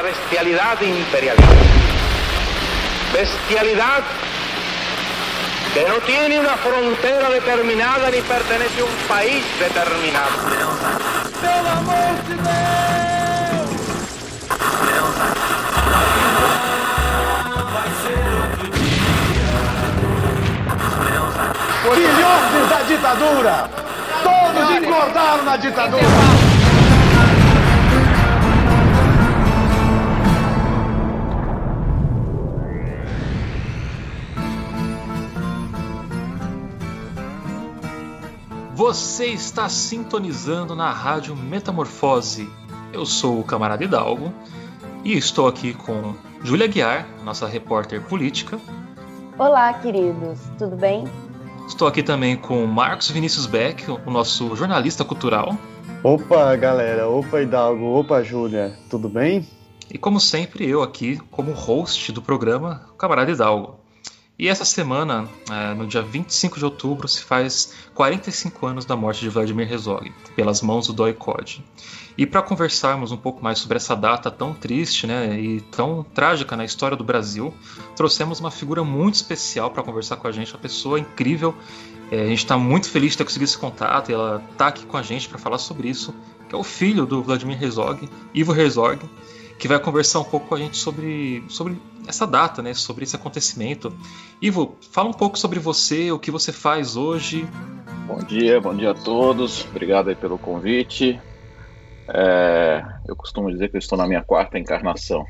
la bestialidad imperialista. Bestialidad que no tiene una frontera determinada ni pertenece a un país determinado. ¡Pelo amor de Filhotes da ditadura! Todos engordaram na ditadura! Você está sintonizando na Rádio Metamorfose. Eu sou o camarada Hidalgo e estou aqui com Júlia Guiar, nossa repórter política. Olá, queridos, tudo bem? Estou aqui também com Marcos Vinícius Beck, o nosso jornalista cultural. Opa, galera, opa, Hidalgo, opa, Júlia, tudo bem? E como sempre, eu aqui, como host do programa, o camarada Hidalgo. E essa semana, é, no dia 25 de outubro, se faz 45 anos da morte de Vladimir Herzog, pelas mãos do Doi Code. E para conversarmos um pouco mais sobre essa data tão triste né, e tão trágica na história do Brasil, trouxemos uma figura muito especial para conversar com a gente, uma pessoa incrível. É, a gente está muito feliz de ter conseguido esse contato e ela está aqui com a gente para falar sobre isso, que é o filho do Vladimir Herzog, Ivo Herzog, que vai conversar um pouco com a gente sobre, sobre essa data, né, sobre esse acontecimento. Ivo, fala um pouco sobre você, o que você faz hoje. Bom dia, bom dia a todos. Obrigado pelo convite. É, eu costumo dizer que eu estou na minha quarta encarnação.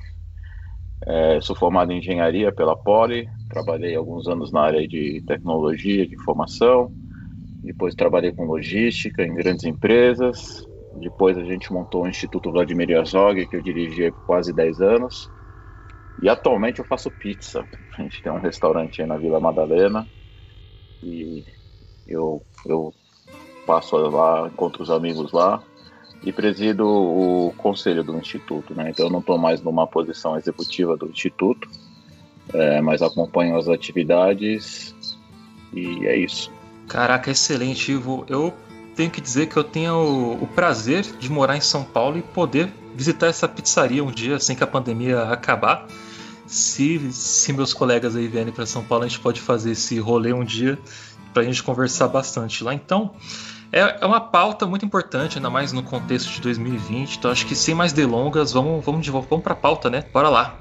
É, sou formado em engenharia pela Poli, trabalhei alguns anos na área de tecnologia, de informação, depois trabalhei com logística em grandes empresas, depois a gente montou o Instituto Vladimir Herzog, que eu dirigi quase 10 anos, e atualmente eu faço pizza. A gente tem um restaurante aí na Vila Madalena e eu, eu passo lá, encontro os amigos lá e presido o conselho do Instituto. Né? Então eu não estou mais numa posição executiva do Instituto, é, mas acompanho as atividades e é isso. Caraca, excelente, Ivo. Eu tenho que dizer que eu tenho o, o prazer de morar em São Paulo e poder visitar essa pizzaria um dia, assim que a pandemia acabar se, se meus colegas aí vierem para São Paulo, a gente pode fazer esse rolê um dia para a gente conversar bastante lá. Então, é, é, uma pauta muito importante, ainda mais no contexto de 2020. Então, acho que sem mais delongas, vamos, vamos, vamos para a pauta, né? Bora lá.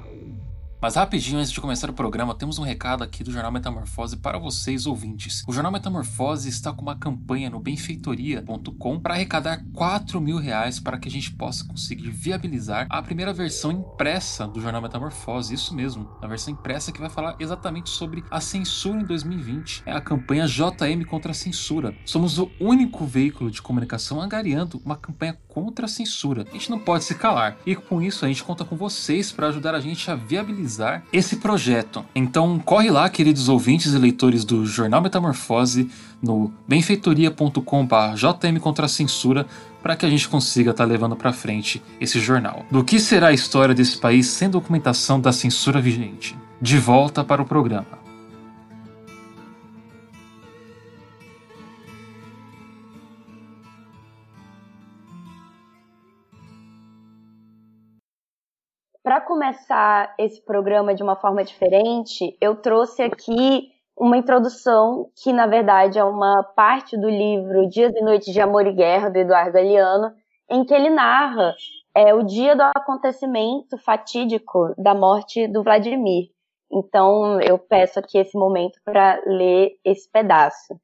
Mas rapidinho, antes de começar o programa, temos um recado aqui do Jornal Metamorfose para vocês ouvintes. O Jornal Metamorfose está com uma campanha no benfeitoria.com para arrecadar 4 mil reais para que a gente possa conseguir viabilizar a primeira versão impressa do Jornal Metamorfose. Isso mesmo, a versão impressa que vai falar exatamente sobre a censura em 2020. É a campanha JM contra a censura. Somos o único veículo de comunicação angariando uma campanha contra a censura. A gente não pode se calar. E com isso a gente conta com vocês para ajudar a gente a viabilizar esse projeto. Então corre lá, queridos ouvintes e leitores do Jornal Metamorfose, no benfeitoria.com.br JM contra a censura para que a gente consiga estar tá levando para frente esse jornal. Do que será a história desse país sem documentação da censura vigente? De volta para o programa. Para começar esse programa de uma forma diferente, eu trouxe aqui uma introdução que, na verdade, é uma parte do livro Dias e Noites de Amor e Guerra, do Eduardo Galeano, em que ele narra é, o dia do acontecimento fatídico da morte do Vladimir. Então, eu peço aqui esse momento para ler esse pedaço.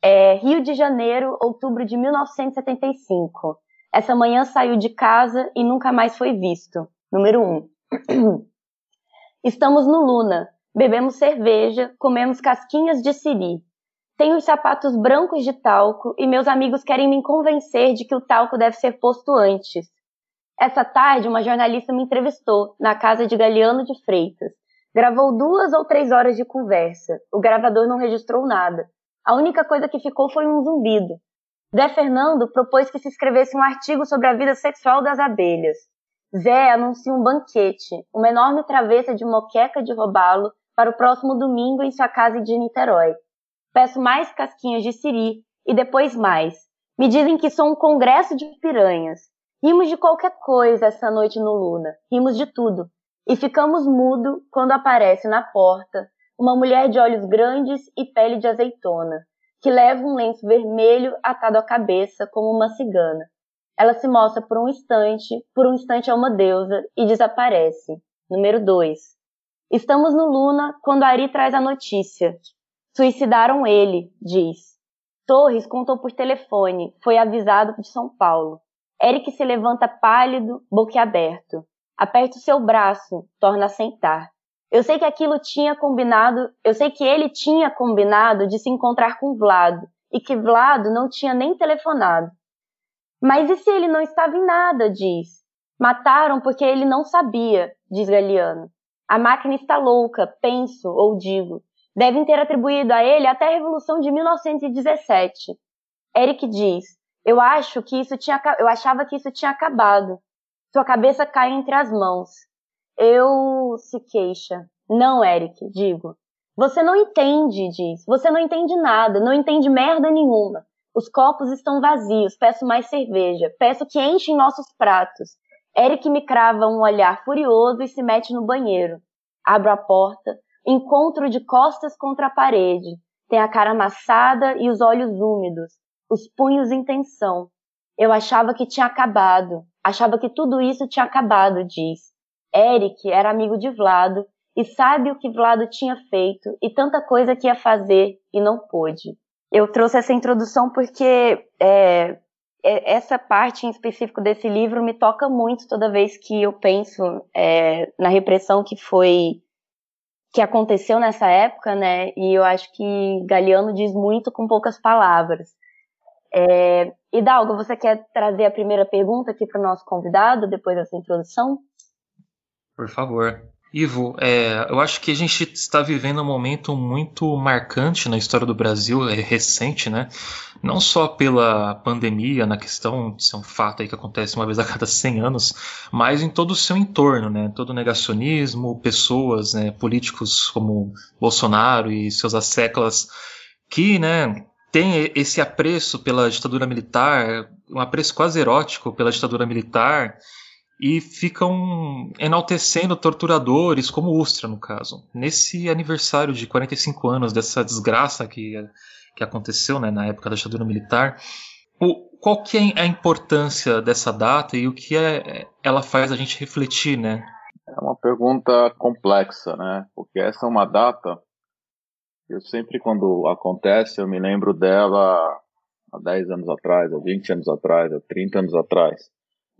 É, Rio de Janeiro, outubro de 1975. Essa manhã saiu de casa e nunca mais foi visto. Número 1. Um. Estamos no Luna. Bebemos cerveja, comemos casquinhas de siri. Tenho os sapatos brancos de talco e meus amigos querem me convencer de que o talco deve ser posto antes. Essa tarde, uma jornalista me entrevistou na casa de Galeano de Freitas. Gravou duas ou três horas de conversa. O gravador não registrou nada. A única coisa que ficou foi um zumbido. Zé Fernando propôs que se escrevesse um artigo sobre a vida sexual das abelhas. Zé anuncia um banquete, uma enorme travessa de moqueca de robalo para o próximo domingo em sua casa de Niterói. Peço mais casquinhas de siri e depois mais. Me dizem que sou um congresso de piranhas. Rimos de qualquer coisa essa noite no Luna, rimos de tudo. E ficamos mudo quando aparece na porta uma mulher de olhos grandes e pele de azeitona, que leva um lenço vermelho atado à cabeça como uma cigana. Ela se mostra por um instante, por um instante é uma deusa e desaparece. Número 2. Estamos no Luna quando Ari traz a notícia. Suicidaram ele, diz. Torres contou por telefone, foi avisado de São Paulo. Eric se levanta pálido, boquiaberto. Aperta o seu braço, torna a sentar. Eu sei que aquilo tinha combinado, eu sei que ele tinha combinado de se encontrar com Vlado e que Vlado não tinha nem telefonado. Mas e se ele não estava em nada, diz. Mataram porque ele não sabia, diz Galiano. A máquina está louca, penso ou digo. Devem ter atribuído a ele até a Revolução de 1917. Eric diz: Eu acho que isso tinha, eu achava que isso tinha acabado. Sua cabeça cai entre as mãos. Eu se queixa. Não, Eric, digo. Você não entende, diz. Você não entende nada, não entende merda nenhuma. Os copos estão vazios, peço mais cerveja. Peço que enchem nossos pratos. Eric me crava um olhar furioso e se mete no banheiro. Abro a porta, encontro de costas contra a parede. Tem a cara amassada e os olhos úmidos, os punhos em tensão. Eu achava que tinha acabado, achava que tudo isso tinha acabado, diz. Eric era amigo de Vlado e sabe o que Vlado tinha feito e tanta coisa que ia fazer e não pôde. Eu trouxe essa introdução porque é, é, essa parte em específico desse livro me toca muito toda vez que eu penso é, na repressão que foi que aconteceu nessa época, né? E eu acho que Galeano diz muito com poucas palavras. É, Hidalgo, você quer trazer a primeira pergunta aqui para o nosso convidado depois dessa introdução? Por favor. Ivo, é, eu acho que a gente está vivendo um momento muito marcante na história do Brasil, é recente, né? Não só pela pandemia, na questão de ser um fato aí que acontece uma vez a cada 100 anos, mas em todo o seu entorno, né? Todo o negacionismo, pessoas, né, políticos como Bolsonaro e seus asseclas que, né, tem esse apreço pela ditadura militar, um apreço quase erótico pela ditadura militar, e ficam enaltecendo torturadores, como Ustra, no caso. Nesse aniversário de 45 anos dessa desgraça que, que aconteceu né, na época da ditadura militar, o, qual que é a importância dessa data e o que é, ela faz a gente refletir, né? É uma pergunta complexa, né? Porque essa é uma data eu sempre, quando acontece, eu me lembro dela há 10 anos atrás, há 20 anos atrás, há 30 anos atrás.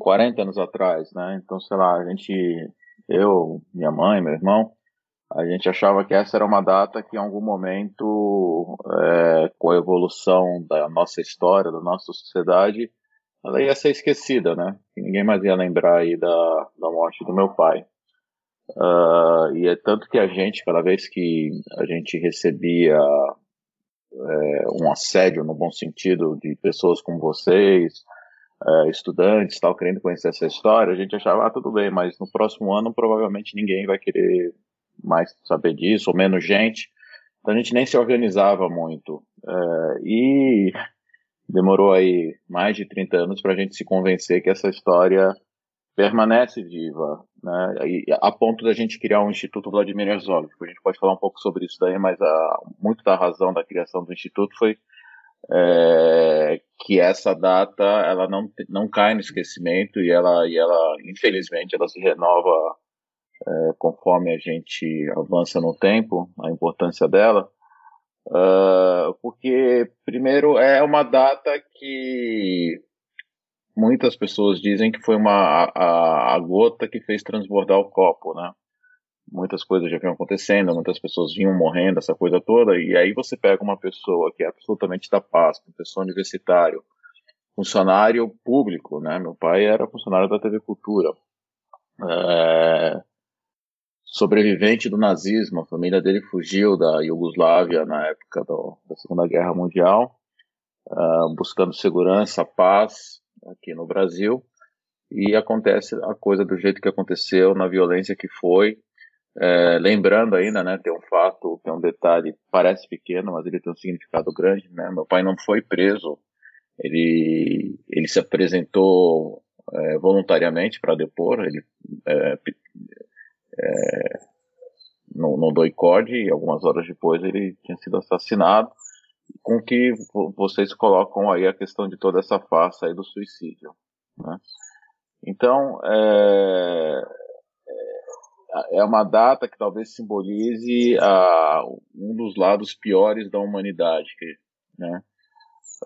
40 anos atrás, né? Então, sei lá, a gente, eu, minha mãe, meu irmão, a gente achava que essa era uma data que em algum momento, é, com a evolução da nossa história, da nossa sociedade, ela ia ser esquecida, né? Que ninguém mais ia lembrar aí da, da morte do meu pai. Uh, e é tanto que a gente, cada vez que a gente recebia é, um assédio no bom sentido de pessoas como vocês, uh, estudantes tal, querendo conhecer essa história, a gente achava, ah, tudo bem, mas no próximo ano provavelmente ninguém vai querer mais saber disso, ou menos gente. Então a gente nem se organizava muito. Uh, e demorou aí mais de 30 anos para a gente se convencer que essa história permanece viva, né? E, a ponto da gente criar um Instituto Vladimir Herzog. A gente pode falar um pouco sobre isso daí, mas a, muito da razão da criação do Instituto foi é, que essa data ela não, não cai no esquecimento e ela, e ela infelizmente ela se renova é, conforme a gente avança no tempo a importância dela. Uh, porque primeiro é uma data que muitas pessoas dizem que foi uma a, a gota que fez transbordar o copo né muitas coisas já vinham acontecendo, muitas pessoas vinham morrendo, essa coisa toda, e aí você pega uma pessoa que é absolutamente da paz, professor universitário, funcionário público, né? Meu pai era funcionário da TV Cultura, é, sobrevivente do nazismo, a família dele fugiu da Iugoslávia na época do, da Segunda Guerra Mundial, uh, buscando segurança, paz aqui no Brasil, e acontece a coisa do jeito que aconteceu, na violência que foi, é, lembrando ainda, né, tem um fato, tem um detalhe, parece pequeno, mas ele tem um significado grande, né? Meu pai não foi preso, ele, ele se apresentou é, voluntariamente para depor, ele é, é, no, no e algumas horas depois ele tinha sido assassinado, com que vocês colocam aí a questão de toda essa farsa aí do suicídio. Né? Então, é, é, é uma data que talvez simbolize a, um dos lados piores da humanidade, né?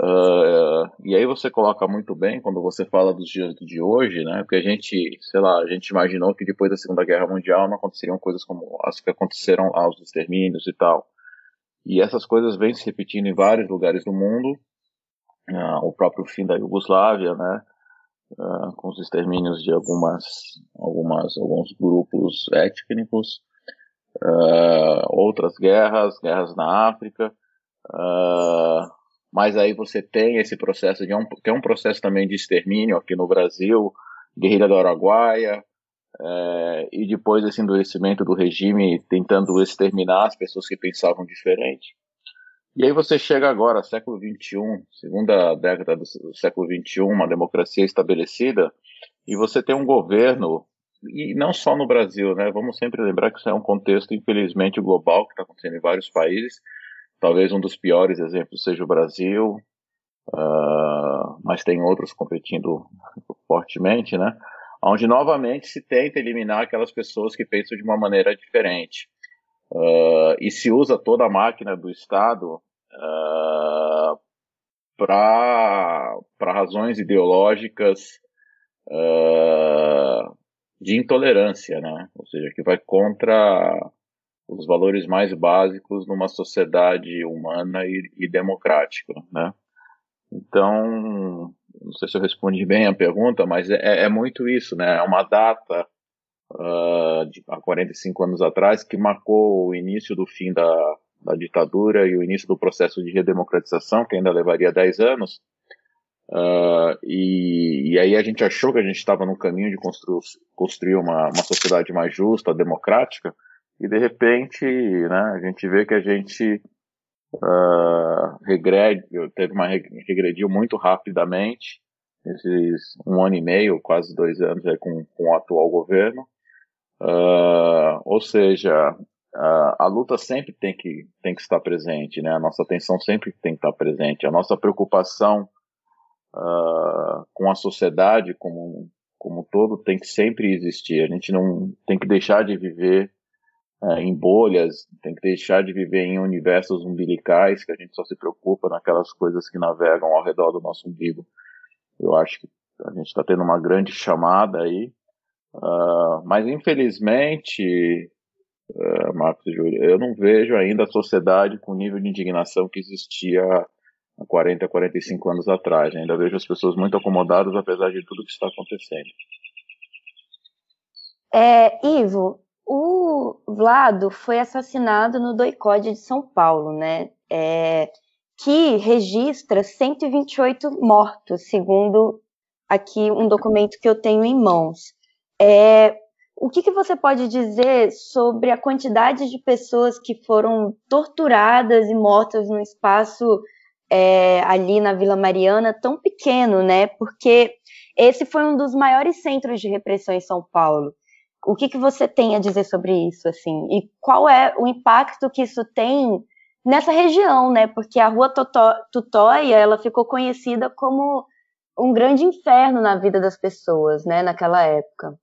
Uh, e aí você coloca muito bem quando você fala dos dias de hoje, né? Porque a gente, sei lá, a gente imaginou que depois da Segunda Guerra Mundial não aconteceriam coisas como as que aconteceram aos extermínios e tal. E essas coisas vêm se repetindo em vários lugares do mundo. Uh, o próprio fim da Iugoslávia, né? Uh, com os extermínios de algumas, algumas, alguns grupos étnicos, outras guerras, guerras na África. Uh, mas aí você tem esse processo de um, que é um processo também de extermínio aqui no Brasil, guerrilha do Araguaia, é, e depois esse endurecimento do regime tentando exterminar as pessoas que pensavam diferente. E aí você chega agora, século XXI, segunda década do século XXI, uma democracia estabelecida, e você tem um governo, e não só no Brasil, né? Vamos sempre lembrar que isso é um contexto, infelizmente, global, que está acontecendo em vários países, Talvez um dos piores exemplos seja o Brasil, uh, mas tem outros competindo fortemente, né? Onde novamente se tenta eliminar aquelas pessoas que pensam de uma maneira diferente. Uh, e se usa toda a máquina do Estado uh, para razões ideológicas uh, de intolerância, né? Ou seja, que vai contra os valores mais básicos numa sociedade humana e, e democrática, né? Então, não sei se eu respondi bem a pergunta, mas é, é muito isso, né? É uma data uh, há 45 anos atrás que marcou o início do fim da, da ditadura e o início do processo de redemocratização, que ainda levaria 10 anos. Uh, e, e, aí a gente achou que a gente estava no caminho de constru, construir uma, uma sociedade mais justa, democrática, e de repente, né, a gente vê que a gente uh, regrede, teve uma regrediu muito rapidamente, esses um ano e meio, quase dois anos aí com, com o atual governo. Uh, ou seja, uh, a luta sempre tem que, tem que estar presente, né? A nossa atenção sempre tem que estar presente. A nossa preocupação uh, com a sociedade como, como um todo tem que sempre existir. A gente não tem que deixar de viver é, em bolhas, tem que deixar de viver em universos umbilicais que a gente só se preocupa naquelas coisas que navegam ao redor do nosso umbigo. Eu acho que a gente está tendo uma grande chamada aí, uh, mas infelizmente, uh, Marcos e Júlio, eu não vejo ainda a sociedade com o nível de indignação que existia há 40, 45 anos atrás. Ainda vejo as pessoas muito acomodadas apesar de tudo que está acontecendo. É, Ivo, o Vlado foi assassinado no doicode de São Paulo, né? É, que registra 128 mortos, segundo aqui um documento que eu tenho em mãos. É, o que, que, você pode dizer sobre a quantidade de pessoas que foram torturadas e mortas no espaço é, ali na Vila Mariana tão pequeno, né? Porque esse foi um dos maiores centros de repressão em São Paulo. O que, que você tem a dizer sobre isso, assim? E qual é o impacto que isso tem nessa região, né? Porque a Rua Tutóia, ela ficou conhecida como um grande inferno na vida das pessoas, né? Naquela época.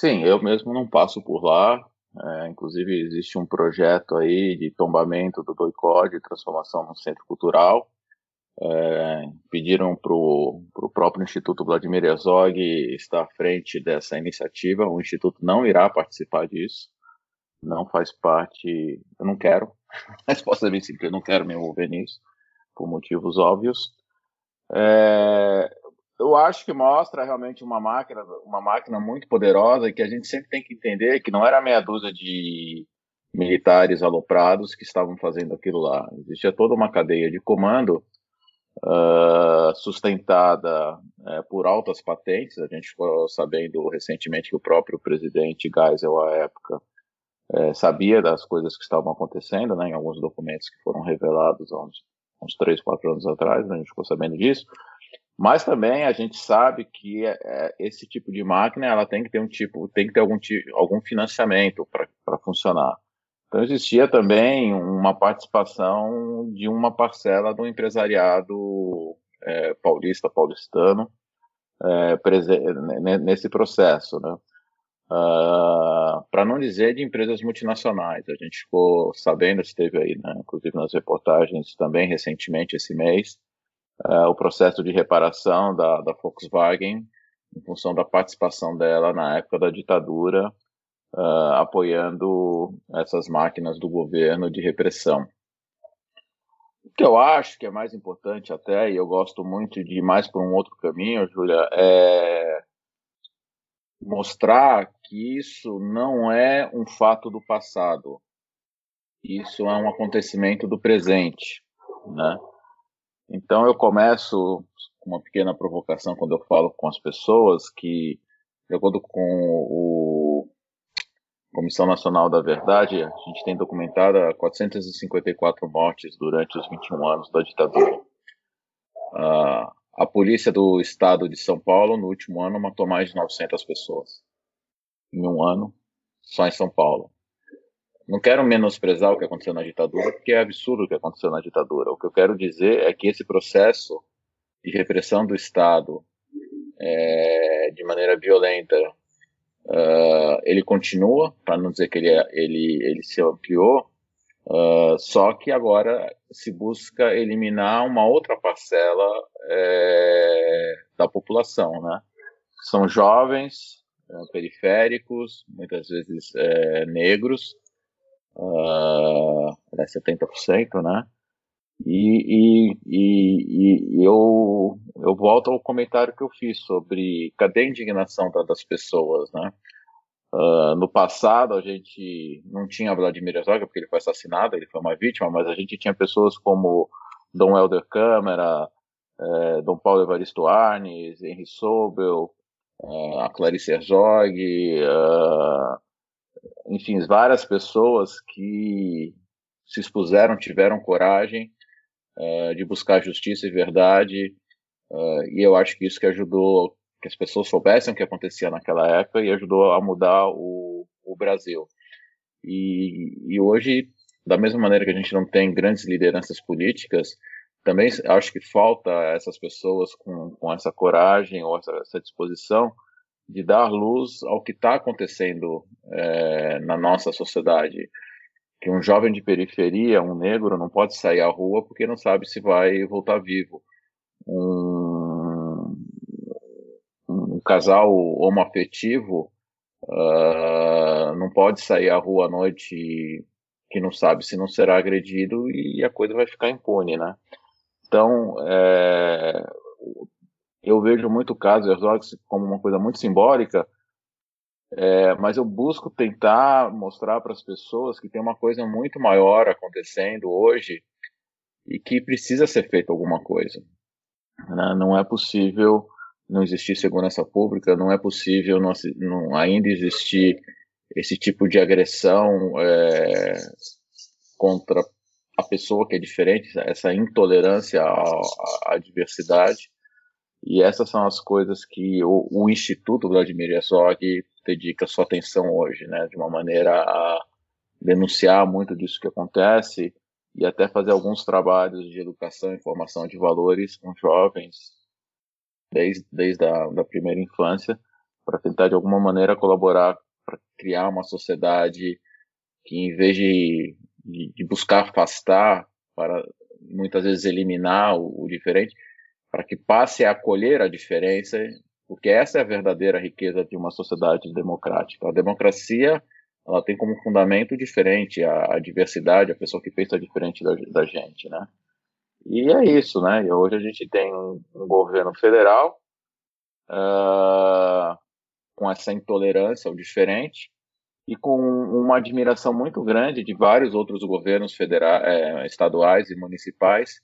Sim, eu mesmo não passo por lá. É, inclusive existe um projeto aí de tombamento do boicote, de transformação num centro cultural. É, pediram para o próprio Instituto Vladimir Herzog estar à frente dessa iniciativa. O Instituto não irá participar disso, não faz parte. Eu não quero, a resposta é bem simples: eu não quero me envolver nisso, por motivos óbvios. É, eu acho que mostra realmente uma máquina, uma máquina muito poderosa e que a gente sempre tem que entender que não era meia dúzia de militares aloprados que estavam fazendo aquilo lá. Existia toda uma cadeia de comando uh, sustentada uh, por altas patentes. A gente ficou sabendo recentemente que o próprio presidente Geisel, à época, uh, sabia das coisas que estavam acontecendo, né, em alguns documentos que foram revelados há uns, uns 3, 4 anos atrás, né, a gente ficou sabendo disso. Mas também a gente sabe que é, esse tipo de máquina ela tem que ter um tipo, tem que ter algum, algum financiamento para funcionar. Então existia também uma participação de uma parcela do empresariado é, paulista, paulistano, é, nesse processo, né? Uh, ah, para não dizer de empresas multinacionais. A gente ficou sabendo, esteve aí, né, inclusive nas reportagens também recentemente esse mês, uh, o processo de reparação da, da, Volkswagen em função da participação dela na época da ditadura, uh, apoiando essas máquinas do governo de repressão. O que eu acho que é mais importante até, e eu gosto muito de ir mais por um outro caminho, Júlia, é mostrar que isso não é um fato do passado. Isso é um acontecimento do presente, né? Então eu começo com uma pequena provocação quando eu falo com as pessoas que, de acordo com o Comissão Nacional da Verdade, a gente tem documentado 454 mortes durante os 21 anos da ditadura. Uh, a polícia do estado de São Paulo, no último ano, matou mais de 900 pessoas. Em um ano, só em São Paulo. Não quero menosprezar o que aconteceu na ditadura, porque é absurdo o que aconteceu na ditadura. O que eu quero dizer é que esse processo de repressão do Estado é, de maneira violenta Uh, ele continua, para não dizer que ele, é, ele, ele se ampliou, uh, só que agora se busca eliminar uma outra parcela é, da população, né? São jovens, é, periféricos, muitas vezes é, negros, uh, 70%, né? E, e, e, e, eu, eu volto ao comentário que eu fiz sobre cadê a indignação das pessoas, né? Uh, no passado a gente não tinha Vladimir Herzog porque ele foi assassinado, ele foi uma vítima, mas a gente tinha pessoas como Dom Helder Câmara, eh, Dom Paulo Evaristo Arnes, Henry Sobel, uh, a Clarice Herzog, uh, enfim, várias pessoas que se expuseram, tiveram coragem uh, de buscar justiça e verdade, uh, e eu acho que isso que ajudou que as pessoas soubessem o que acontecia naquela época e ajudou a mudar o, o Brasil. E, e hoje, da mesma maneira que a gente não tem grandes lideranças políticas, também acho que falta essas pessoas com, com essa coragem ou essa, essa disposição de dar luz ao que está acontecendo é, na nossa sociedade que um jovem de periferia, um negro, não pode sair à rua porque não sabe se vai voltar vivo. Um, um casal homoafetivo uh, não pode sair à rua à noite que não sabe se não será agredido e a coisa vai ficar impune, né? Então, é, eu vejo muito o caso Herzog como uma coisa muito simbólica, é, mas eu busco tentar mostrar para as pessoas que tem uma coisa muito maior acontecendo hoje e que precisa ser feita alguma coisa. Né? Não é possível não existir segurança pública, não é possível não, não ainda existir esse tipo de agressão é, contra a pessoa que é diferente, essa intolerância à, à diversidade. E essas são as coisas que o, o Instituto Vladimir Herzog dedica sua atenção hoje, né, de uma maneira a denunciar muito disso que acontece e até fazer alguns trabalhos de educação e formação de valores com jovens desde, desde a da primeira infância para tentar de alguma maneira colaborar para criar uma sociedade que em vez de, de, de buscar afastar para muitas vezes eliminar o, o diferente para que passe a acolher a diferença, porque essa é a verdadeira riqueza de uma sociedade democrática. A democracia ela tem como fundamento diferente a, a diversidade, a pessoa que pensa diferente da, da, gente, né? E é isso, né? E hoje a gente tem um, um governo federal uh, com essa intolerância ao diferente e com uma admiração muito grande de vários outros governos federais, é, estaduais e municipais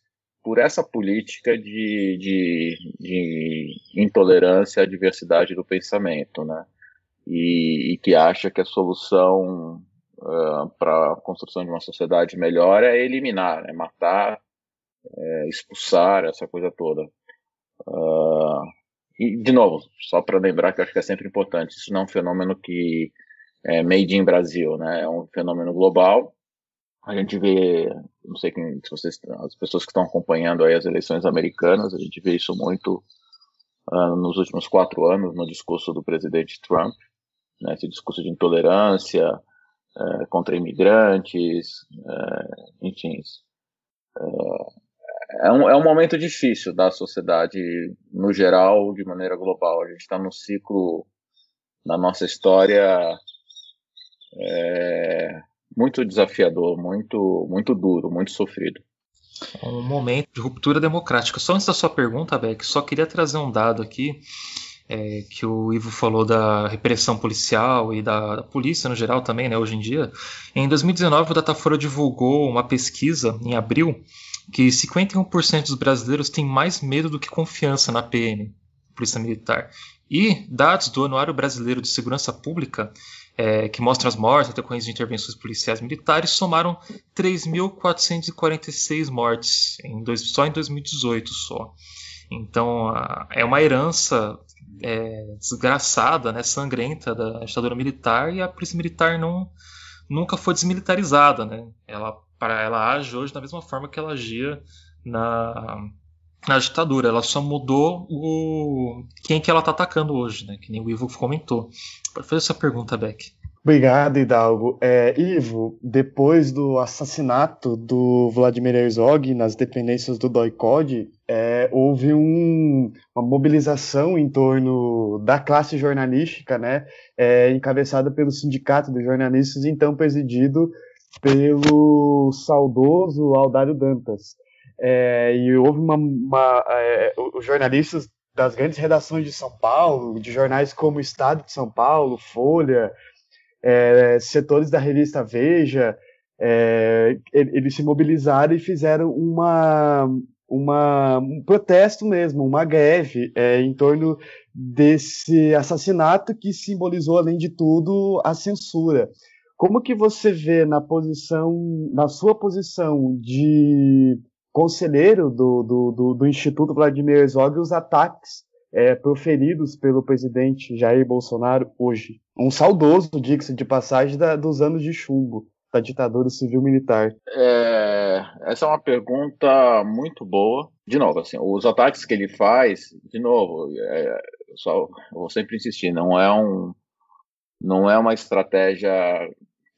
por essa política de, de, de intolerância à diversidade do pensamento, né? E, e que acha que a solução uh, para a construção de uma sociedade melhor é eliminar, é matar, é expulsar, essa coisa toda. Uh, e, de novo, só para lembrar que eu acho que é sempre importante, isso não é um fenômeno que é made in Brasil, né? É um fenômeno global. A gente vê, não sei quem, se vocês, as pessoas que estão acompanhando aí as eleições americanas, a gente vê isso muito uh, nos últimos quatro anos no discurso do presidente Trump, né? Esse discurso de intolerância uh, contra imigrantes, uh, enfim. É um, é um momento difícil da sociedade no geral, de maneira global. A gente está num ciclo na nossa história é, muito desafiador, muito, muito duro, muito sofrido. Um momento de ruptura democrática. Só antes da sua pergunta, Beck, só queria trazer um dado aqui. É, que o Ivo falou da repressão policial e da, da, polícia no geral também, né, hoje em dia. Em 2019, o Datafolha divulgou uma pesquisa, em abril, que 51% dos brasileiros têm mais medo do que confiança na PM, Polícia Militar. E dados do Anuário Brasileiro de Segurança Pública é, que mostram as mortes decorrentes de intervenções policiais militares, somaram 3.446 mortes em dois, só em 2018 só. Então é uma herança é, desgraçada, né, sangrenta da ditadura militar e a polícia militar não, nunca foi desmilitarizada, né? Ela, para, ela age hoje da mesma forma que ela agia na, na ditadura. Ela só mudou o quem que ela está atacando hoje, né? Que nem o Ivo comentou. Pode fazer essa pergunta, Beck. Obrigado, Hidalgo. É, Ivo, depois do assassinato do Vladimir Herzog nas dependências do DOI-CODE, é, houve um, uma mobilização em torno da classe jornalística, né, é, encabeçada pelo Sindicato dos Jornalistas, então presidido pelo saudoso Aldário Dantas. É, e houve uma, uma é, os jornalistas das grandes redações de São Paulo, de jornais como Estado de São Paulo, Folha, é, setores da revista Veja, é, eles se mobilizaram e fizeram uma, uma, um protesto mesmo, uma greve é, em torno desse assassinato que simbolizou, além de tudo, a censura. Como que você vê na posição, na sua posição de conselheiro do, do, do, do Instituto Vladimir Herzog os ataques é, proferidos pelo presidente Jair Bolsonaro hoje. Um saudoso, diga-se de passagem, da, dos anos de chumbo da ditadura civil-militar. É, essa é uma pergunta muito boa. De novo, assim, os ataques que ele faz, de novo, é, só, eu vou sempre insistir, não é um não é uma estratégia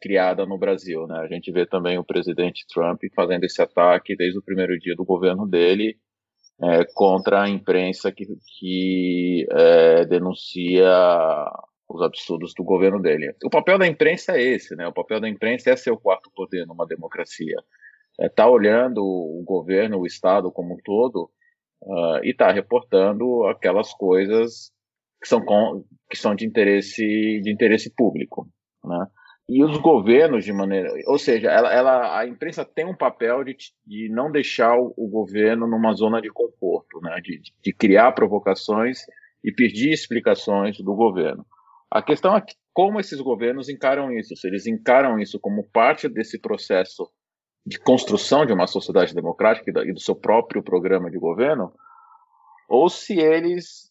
criada no Brasil. Né? A gente vê também o presidente Trump fazendo esse ataque desde o primeiro dia do governo dele é, contra a imprensa que, que é, denuncia os absurdos do governo dele. O papel da imprensa é esse, né? O papel da imprensa é ser o quarto poder numa democracia. É tá olhando o governo, o Estado como um todo uh, e tá reportando aquelas coisas que são, com, que são de interesse de interesse público, né? E os governos de maneira, ou seja, ela, ela, a imprensa tem um papel de, de não deixar o, o governo numa zona de conforto, né, de, de, criar provocações e pedir explicações do governo. A questão é como esses governos encaram isso, se eles encaram isso como parte desse processo de construção de uma sociedade democrática e do seu próprio programa de governo, ou se eles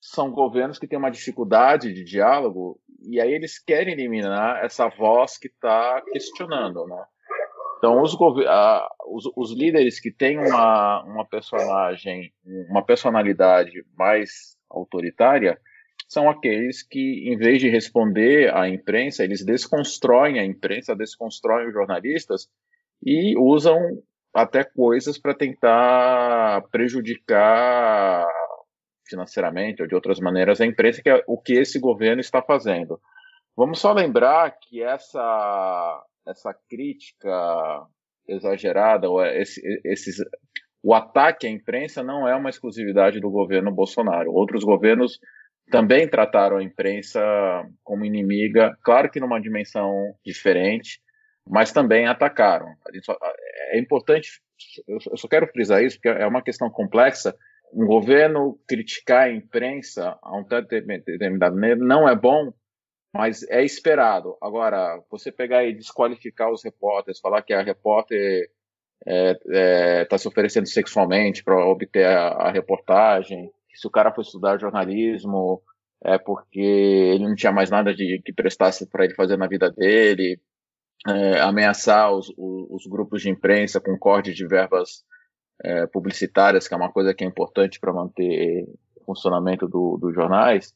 são governos que têm uma dificuldade de diálogo e aí eles querem eliminar essa voz que está questionando, né? Então os, a, os, os, líderes que têm uma, uma personagem, uma personalidade mais autoritária, são aqueles que, em vez de responder à imprensa, eles desconstroem a imprensa, desconstroem os jornalistas e usam até coisas para tentar prejudicar financeiramente ou de outras maneiras a imprensa, que é o que esse governo está fazendo. Vamos só lembrar que essa, essa crítica exagerada, ou esse, esses, o ataque à imprensa não é uma exclusividade do governo Bolsonaro. Outros governos também trataram a imprensa como inimiga, claro que numa dimensão diferente, mas também atacaram. É importante, eu só quero frisar isso, porque é uma questão complexa, um governo criticar a imprensa a um determinado maneira não é bom, mas é esperado. Agora, você pegar e desqualificar os repórteres, falar que a repórter está é, tá se oferecendo sexualmente para obter a, a, reportagem, se o cara foi estudar jornalismo é porque ele não tinha mais nada de que prestasse para ele fazer na vida dele, é, ameaçar os, os, os, grupos de imprensa com corte de verbas é, publicitárias, que é uma coisa que é importante para manter o funcionamento do, dos jornais,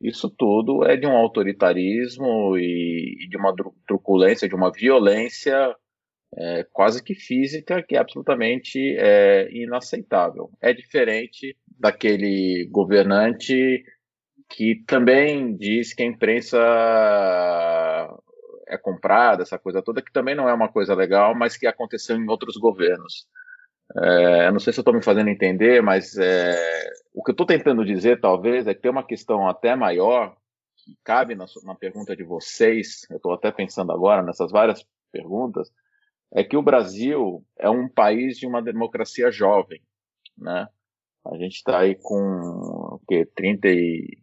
isso tudo é de um autoritarismo e, e de uma truculência, de uma violência é, quase que física que é absolutamente é, inaceitável. É diferente daquele governante que também diz que a imprensa é comprada, essa coisa toda, que também não é uma coisa legal, mas que aconteceu em outros governos. É, não sei se eu estou me fazendo entender, mas é, o que eu estou tentando dizer, talvez, é que tem uma questão até maior, que cabe na, na pergunta de vocês, eu estou até pensando agora nessas várias perguntas, é que o Brasil é um país de uma democracia jovem, né? A gente está aí com o quê? 30 e,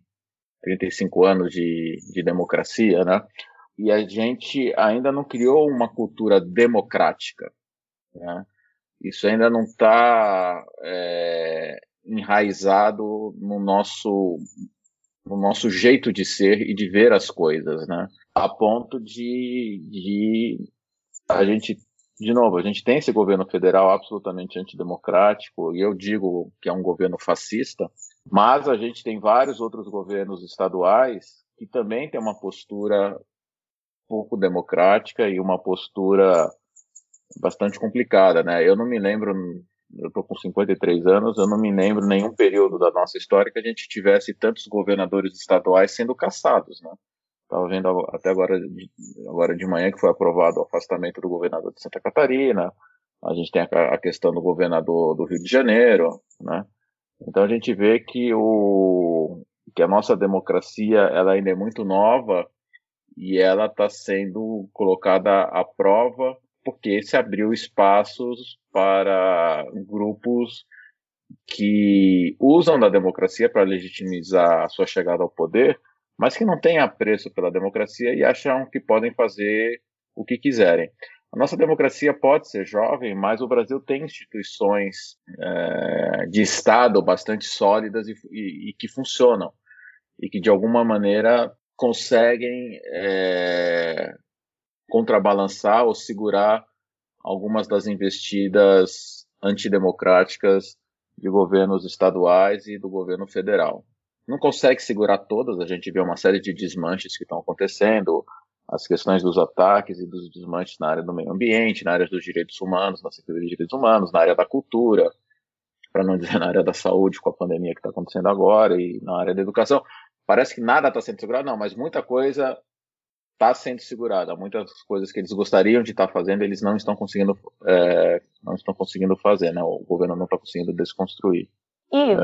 35 anos de, de democracia, né? E a gente ainda não criou uma cultura democrática, né? Isso ainda não está é, enraizado no nosso no nosso jeito de ser e de ver as coisas, né? A ponto de, de a gente de novo, a gente tem esse governo federal absolutamente antidemocrático, e eu digo que é um governo fascista, mas a gente tem vários outros governos estaduais que também têm uma postura pouco democrática e uma postura bastante complicada, né? Eu não me lembro, eu tô com 53 anos, eu não me lembro nenhum período da nossa história que a gente tivesse tantos governadores estaduais sendo caçados, né? Estava vendo até agora agora de manhã que foi aprovado o afastamento do governador de Santa Catarina. A gente tem a, a questão do governador do Rio de Janeiro, né? Então a gente vê que o que a nossa democracia ela ainda é muito nova e ela está sendo colocada à prova porque se abriu espaços para grupos que usam da democracia para legitimizar a sua chegada ao poder, mas que não têm apreço pela democracia e acham que podem fazer o que quiserem. A nossa democracia pode ser jovem, mas o Brasil tem instituições é, de Estado bastante sólidas e, e, e, que funcionam e que de alguma maneira conseguem é, contrabalançar ou segurar algumas das investidas antidemocráticas de governos estaduais e do governo federal não consegue segurar todas, a gente vê uma série de desmanches que estão acontecendo, as questões dos ataques e dos desmanches na área do meio ambiente, na área dos direitos humanos, na secretaria de direitos humanos, na área da cultura, para não dizer na área da saúde com a pandemia que está acontecendo agora e na área da educação. Parece que nada está sendo segurado, não, mas muita coisa está sendo segurada. Muitas coisas que eles gostariam de estar tá fazendo, eles não estão conseguindo, é, não estão conseguindo fazer, né? O governo não está conseguindo desconstruir. Ivo,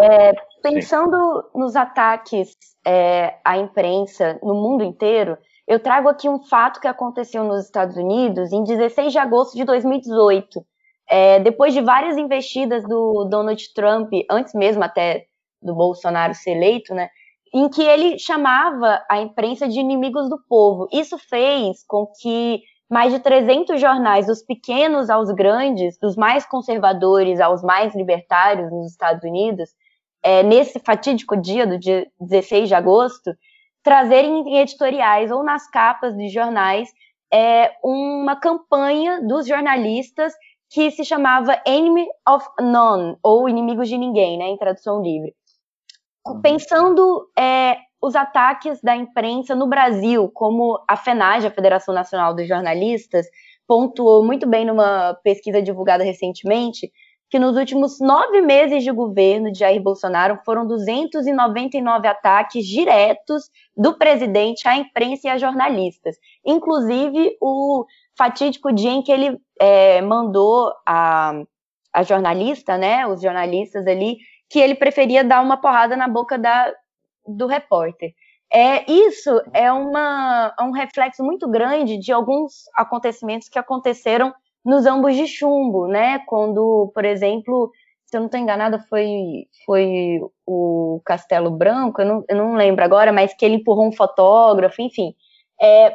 é, é, pensando sim. nos ataques é, à imprensa no mundo inteiro, eu trago aqui um fato que aconteceu nos Estados Unidos em 16 de agosto de 2018. É, depois de várias investidas do Donald Trump, antes mesmo até do Bolsonaro ser eleito, né, em que ele chamava a imprensa de inimigos do povo. Isso fez com que mais de 300 jornais, dos pequenos aos grandes, dos mais conservadores aos mais libertários nos Estados Unidos, é, nesse fatídico dia do dia 16 de agosto, trazerem em editoriais ou nas capas de jornais é, uma campanha dos jornalistas que se chamava Enemy of None, ou Inimigos de Ninguém, né, em tradução livre. Uhum. Pensando é, os ataques da imprensa no Brasil, como a FENAGE, a Federação Nacional dos Jornalistas, pontuou muito bem numa pesquisa divulgada recentemente, que nos últimos nove meses de governo de Jair Bolsonaro foram 299 ataques diretos do presidente à imprensa e a jornalistas. Inclusive, o fatídico dia em que ele é, mandou a, a jornalista, né, os jornalistas ali, que ele preferia dar uma porrada na boca da, do repórter. É, isso é, uma, é um reflexo muito grande de alguns acontecimentos que aconteceram nos ambos de chumbo, né? Quando, por exemplo, se eu não estou enganada, foi, foi o Castelo Branco, eu não, eu não lembro agora, mas que ele empurrou um fotógrafo, enfim. É,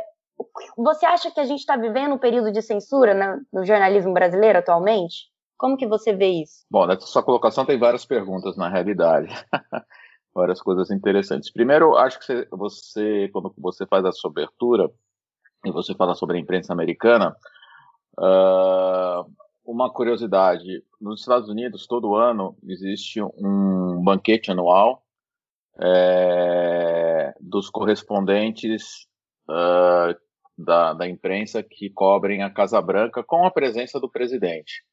você acha que a gente está vivendo um período de censura no jornalismo brasileiro atualmente? Como que você vê isso? Bom, nessa sua colocação tem várias perguntas na realidade. várias coisas interessantes. Primeiro, acho que você, quando você faz a sua abertura e você fala sobre a imprensa americana, uh, uma curiosidade: nos Estados Unidos, todo ano existe um banquete anual é, dos correspondentes uh, da, da, imprensa que cobrem a Casa Branca com a presença do presidente.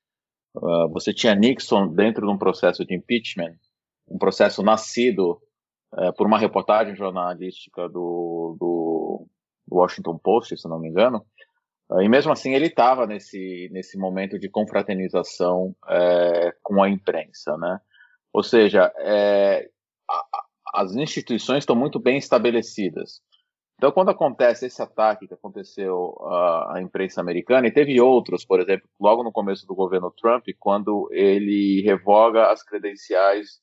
Uh, você tinha Nixon dentro de um processo de impeachment, um processo nascido uh, por uma reportagem jornalística do, do, Washington Post, se não me engano, uh, e mesmo assim ele estava nesse, nesse momento de confraternização é, com a imprensa, né? Ou seja, é, as instituições estão muito bem estabelecidas. Então, quando acontece esse ataque que aconteceu à, à imprensa americana, e teve outros, por exemplo, logo no começo do governo Trump, quando ele revoga as credenciais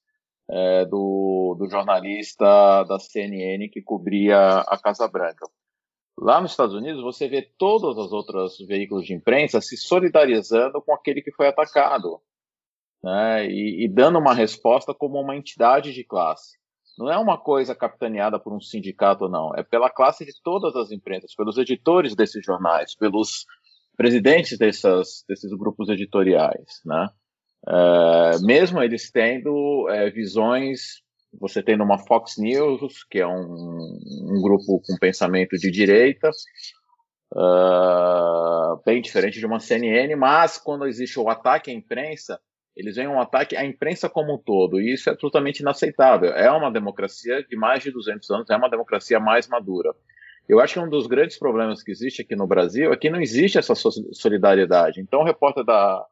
é, do, do, jornalista da CNN que cobria a Casa Branca. Lá nos Estados Unidos, você vê todos os outros veículos de imprensa se solidarizando com aquele que foi atacado, né, e, e dando uma resposta como uma entidade de classe não é uma coisa capitaneada por um sindicato, não. É pela classe de todas as empresas, pelos editores desses jornais, pelos presidentes dessas, desses grupos editoriais, né? É, mesmo eles tendo é, visões, você tem uma Fox News, que é um, um grupo com pensamento de direita, uh, bem diferente de uma CNN, mas quando existe o ataque à imprensa, eles veem um ataque à imprensa como um todo, e isso é totalmente inaceitável. É uma democracia de mais de 200 anos, é uma democracia mais madura. Eu acho que um dos grandes problemas que existe aqui no Brasil é que não existe essa solidariedade. Então, o repórter da,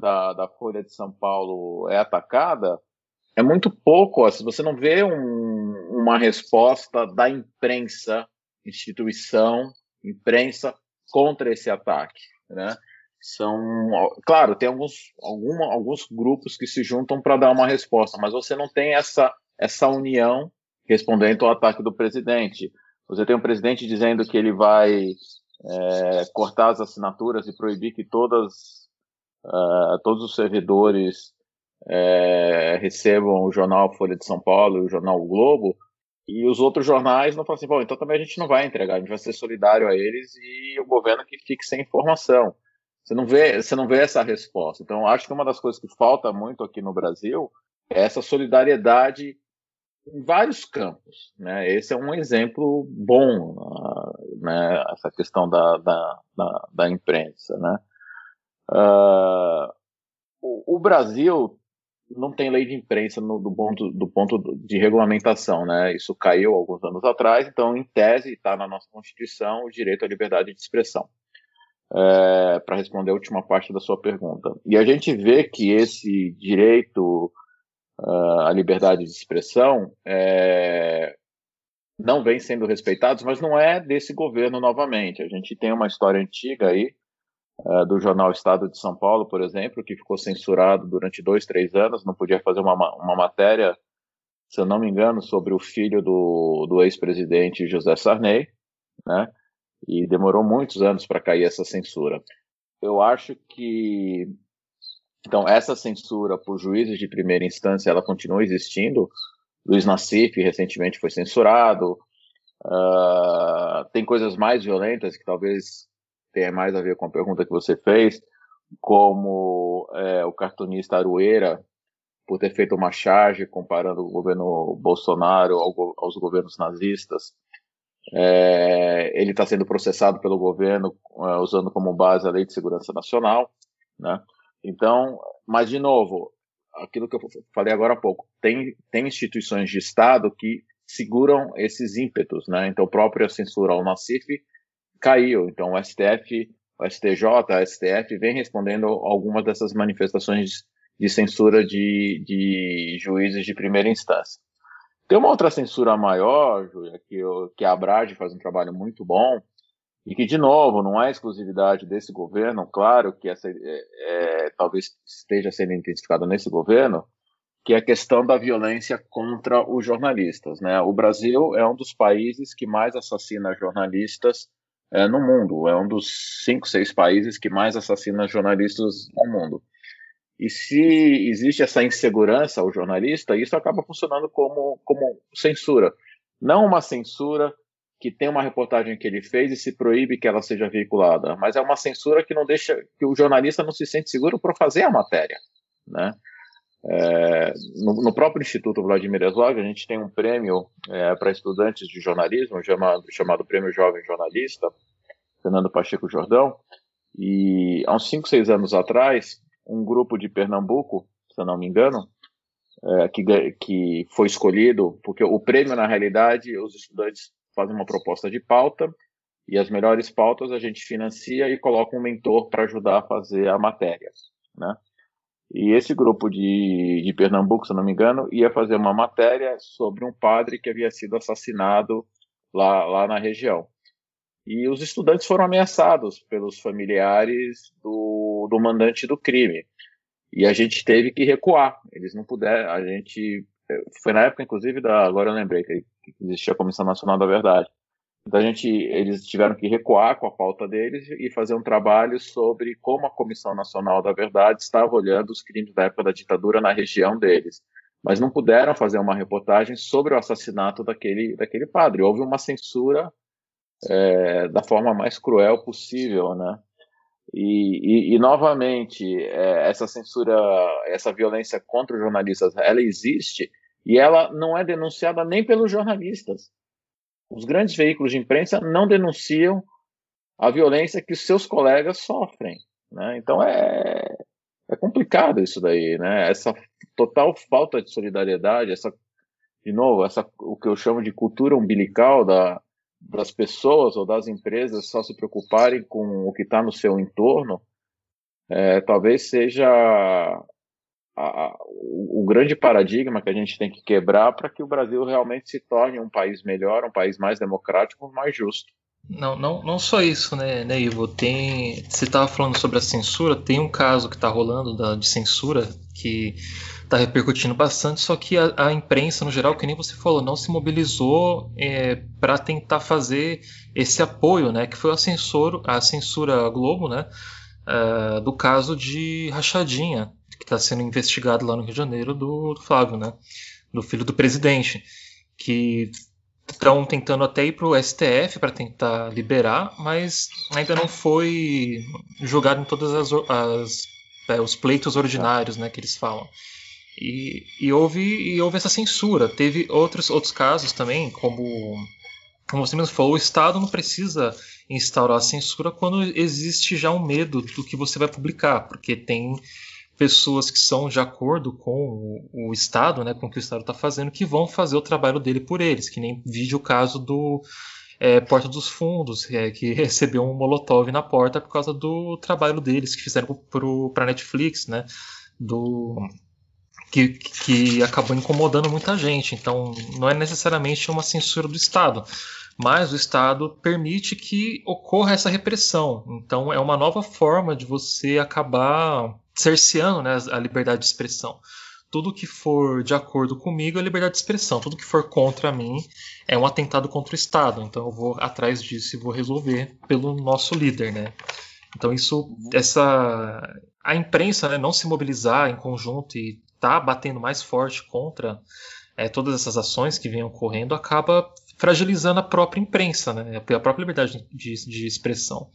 da, da Folha de São Paulo é atacada, é muito pouco. Se você não vê um, uma resposta da imprensa, instituição, imprensa, contra esse ataque. Né? São claro tem alguns alguma, alguns grupos que se juntam para dar uma resposta mas você não tem essa essa união respondendo ao ataque do presidente. Você tem um presidente dizendo que ele vai é, cortar as assinaturas e proibir que todas uh, todos os servidores é, recebam o jornal Folha de São Paulo e o jornal o Globo e os outros jornais não falam assim bom então também a gente não vai entregar a gente vai ser solidário a eles e o governo que fique sem informação você não vê, você não vê essa resposta. Então, acho que uma das coisas que falta muito aqui no Brasil é essa solidariedade em vários campos. Né? Esse é um exemplo bom, uh, né? essa questão da, da, da, da imprensa. Né? Uh, o, o, Brasil não tem lei de imprensa no, do, ponto, do ponto de regulamentação. Né? Isso caiu alguns anos atrás, então, em tese, está na nossa Constituição o direito à liberdade de expressão é, para responder a última parte da sua pergunta. E a gente vê que esse direito uh, à liberdade de expressão é, não vem sendo respeitado, mas não é desse governo novamente. A gente tem uma história antiga aí, uh, do jornal Estado de São Paulo, por exemplo, que ficou censurado durante dois, três anos, não podia fazer uma, uma matéria, se eu não me engano, sobre o filho do, do ex-presidente José Sarney, né? E demorou muitos anos para cair essa censura. Eu acho que então essa censura por juízes de primeira instância ela continua existindo. Luiz Nassif recentemente foi censurado. Uh, tem coisas mais violentas que talvez tenha mais a ver com a pergunta que você fez, como é, o cartunista Arueira por ter feito uma charge comparando o governo Bolsonaro ao, aos governos nazistas. É, ele está sendo processado pelo governo é, usando como base a Lei de Segurança Nacional, né? Então, mas de novo, aquilo que eu falei agora há pouco, tem, tem instituições de Estado que seguram esses ímpetos, né? Então, própria censura ao Nacif caiu. Então, o STF, o STJ, a STF vem respondendo algumas dessas manifestações de censura de, de juízes de primeira instância. Tem uma outra censura maior, Júlia, que, que a Abrade faz um trabalho muito bom, e que, de novo, não é exclusividade desse governo, claro que essa é, é, talvez esteja sendo intensificada nesse governo, que é a questão da violência contra os jornalistas. Né? O Brasil é um dos países que mais assassina jornalistas é, no mundo. É um dos cinco, seis países que mais assassina jornalistas no mundo. E se existe essa insegurança ao jornalista, isso acaba funcionando como, como censura. Não uma censura que tem uma reportagem que ele fez e se proíbe que ela seja veiculada, mas é uma censura que não deixa que o jornalista não se sente seguro para fazer a matéria, né? É, no, no, próprio Instituto Vladimir Herzog, a gente tem um prêmio é, para estudantes de jornalismo chamado, chamado Prêmio Jovem Jornalista, Fernando Pacheco Jordão, e há uns 5, 6 anos atrás, um grupo de Pernambuco, se eu não me engano, é, que, que foi escolhido, porque o prêmio, na realidade, os estudantes fazem uma proposta de pauta, e as melhores pautas a gente financia e coloca um mentor para ajudar a fazer a matéria, né? E esse grupo de, de Pernambuco, se não me engano, ia fazer uma matéria sobre um padre que havia sido assassinado lá, lá na região. E os estudantes foram ameaçados pelos familiares do, do mandante do crime. E a gente teve que recuar. Eles não puderam. A gente. Foi na época, inclusive, da. Agora eu lembrei que existia a Comissão Nacional da Verdade. Então a gente, eles tiveram que recuar com a pauta deles e fazer um trabalho sobre como a Comissão Nacional da Verdade estava olhando os crimes da época da ditadura na região deles. Mas não puderam fazer uma reportagem sobre o assassinato daquele, daquele padre. Houve uma censura é, da forma mais cruel possível, né? E, e, e novamente, é, essa censura, essa violência contra os jornalistas, ela existe e ela não é denunciada nem pelos jornalistas os grandes veículos de imprensa não denunciam a violência que seus colegas sofrem. Né? Então é, é complicado isso daí, né? Essa total falta de solidariedade, essa, de novo, essa, o que eu chamo de cultura umbilical da, das pessoas ou das empresas só se preocuparem com o que está no seu entorno, é, talvez seja a, o, o, grande paradigma que a gente tem que quebrar para que o Brasil realmente se torne um país melhor, um país mais democrático, mais justo. Não, não, não só isso, né, né Ivo? Tem, você estava falando sobre a censura, tem um caso que está rolando da, de censura que está repercutindo bastante, só que a, a, imprensa, no geral, que nem você falou, não se mobilizou é, para tentar fazer esse apoio, né? Que foi a censura, a censura Globo, né? Uh, do caso de rachadinha que está sendo investigado lá no Rio de Janeiro do, do Flávio, né? Do filho do presidente, que estão tentando até ir para o STF para tentar liberar, mas ainda não foi julgado em todas as, as é, os pleitos ordinários, né, que eles falam. E, e, houve e houve essa censura. Teve outros outros casos também, como como você mesmo falou, o Estado não precisa instaurar a censura quando existe já um medo do que você vai publicar, porque tem pessoas que são de acordo com o, o Estado, né, com o que o Estado está fazendo, que vão fazer o trabalho dele por eles, que nem vide o caso do é, Porta dos Fundos, é, que recebeu um molotov na porta por causa do trabalho deles, que fizeram para a Netflix, né, do, que, que acabou incomodando muita gente. Então, não é necessariamente uma censura do Estado, mas o Estado permite que ocorra essa repressão. Então, é uma nova forma de você acabar cerceando né, a liberdade de expressão. Tudo que for de acordo comigo é liberdade de expressão. Tudo que for contra mim é um atentado contra o Estado. Então eu vou atrás disso e vou resolver pelo nosso líder, né? Então isso, essa, a imprensa né, não se mobilizar em conjunto e tá batendo mais forte contra é, todas essas ações que vêm ocorrendo acaba fragilizando a própria imprensa, né? A própria liberdade de, de expressão.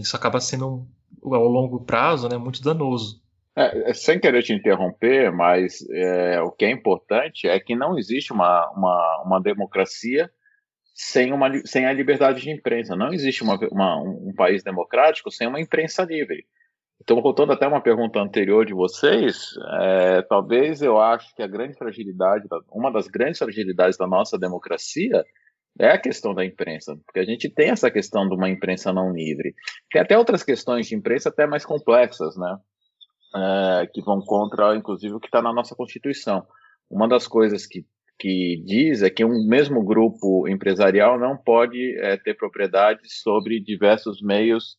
Isso acaba sendo ao longo prazo, né, muito danoso. É, é, sem querer te interromper, mas é, o que é importante é que não existe uma, uma, uma democracia sem, uma, sem a liberdade de imprensa. Não existe uma, uma, um país democrático sem uma imprensa livre. Então, voltando até uma pergunta anterior de vocês, é, talvez eu acho que a grande fragilidade, uma das grandes fragilidades da nossa democracia é a questão da imprensa, porque a gente tem essa questão de uma imprensa não livre. Tem até outras questões de imprensa até mais complexas, né? É, que vão contra, inclusive, o que está na nossa Constituição. Uma das coisas que, que diz é que um mesmo grupo empresarial não pode é, ter propriedade sobre diversos meios,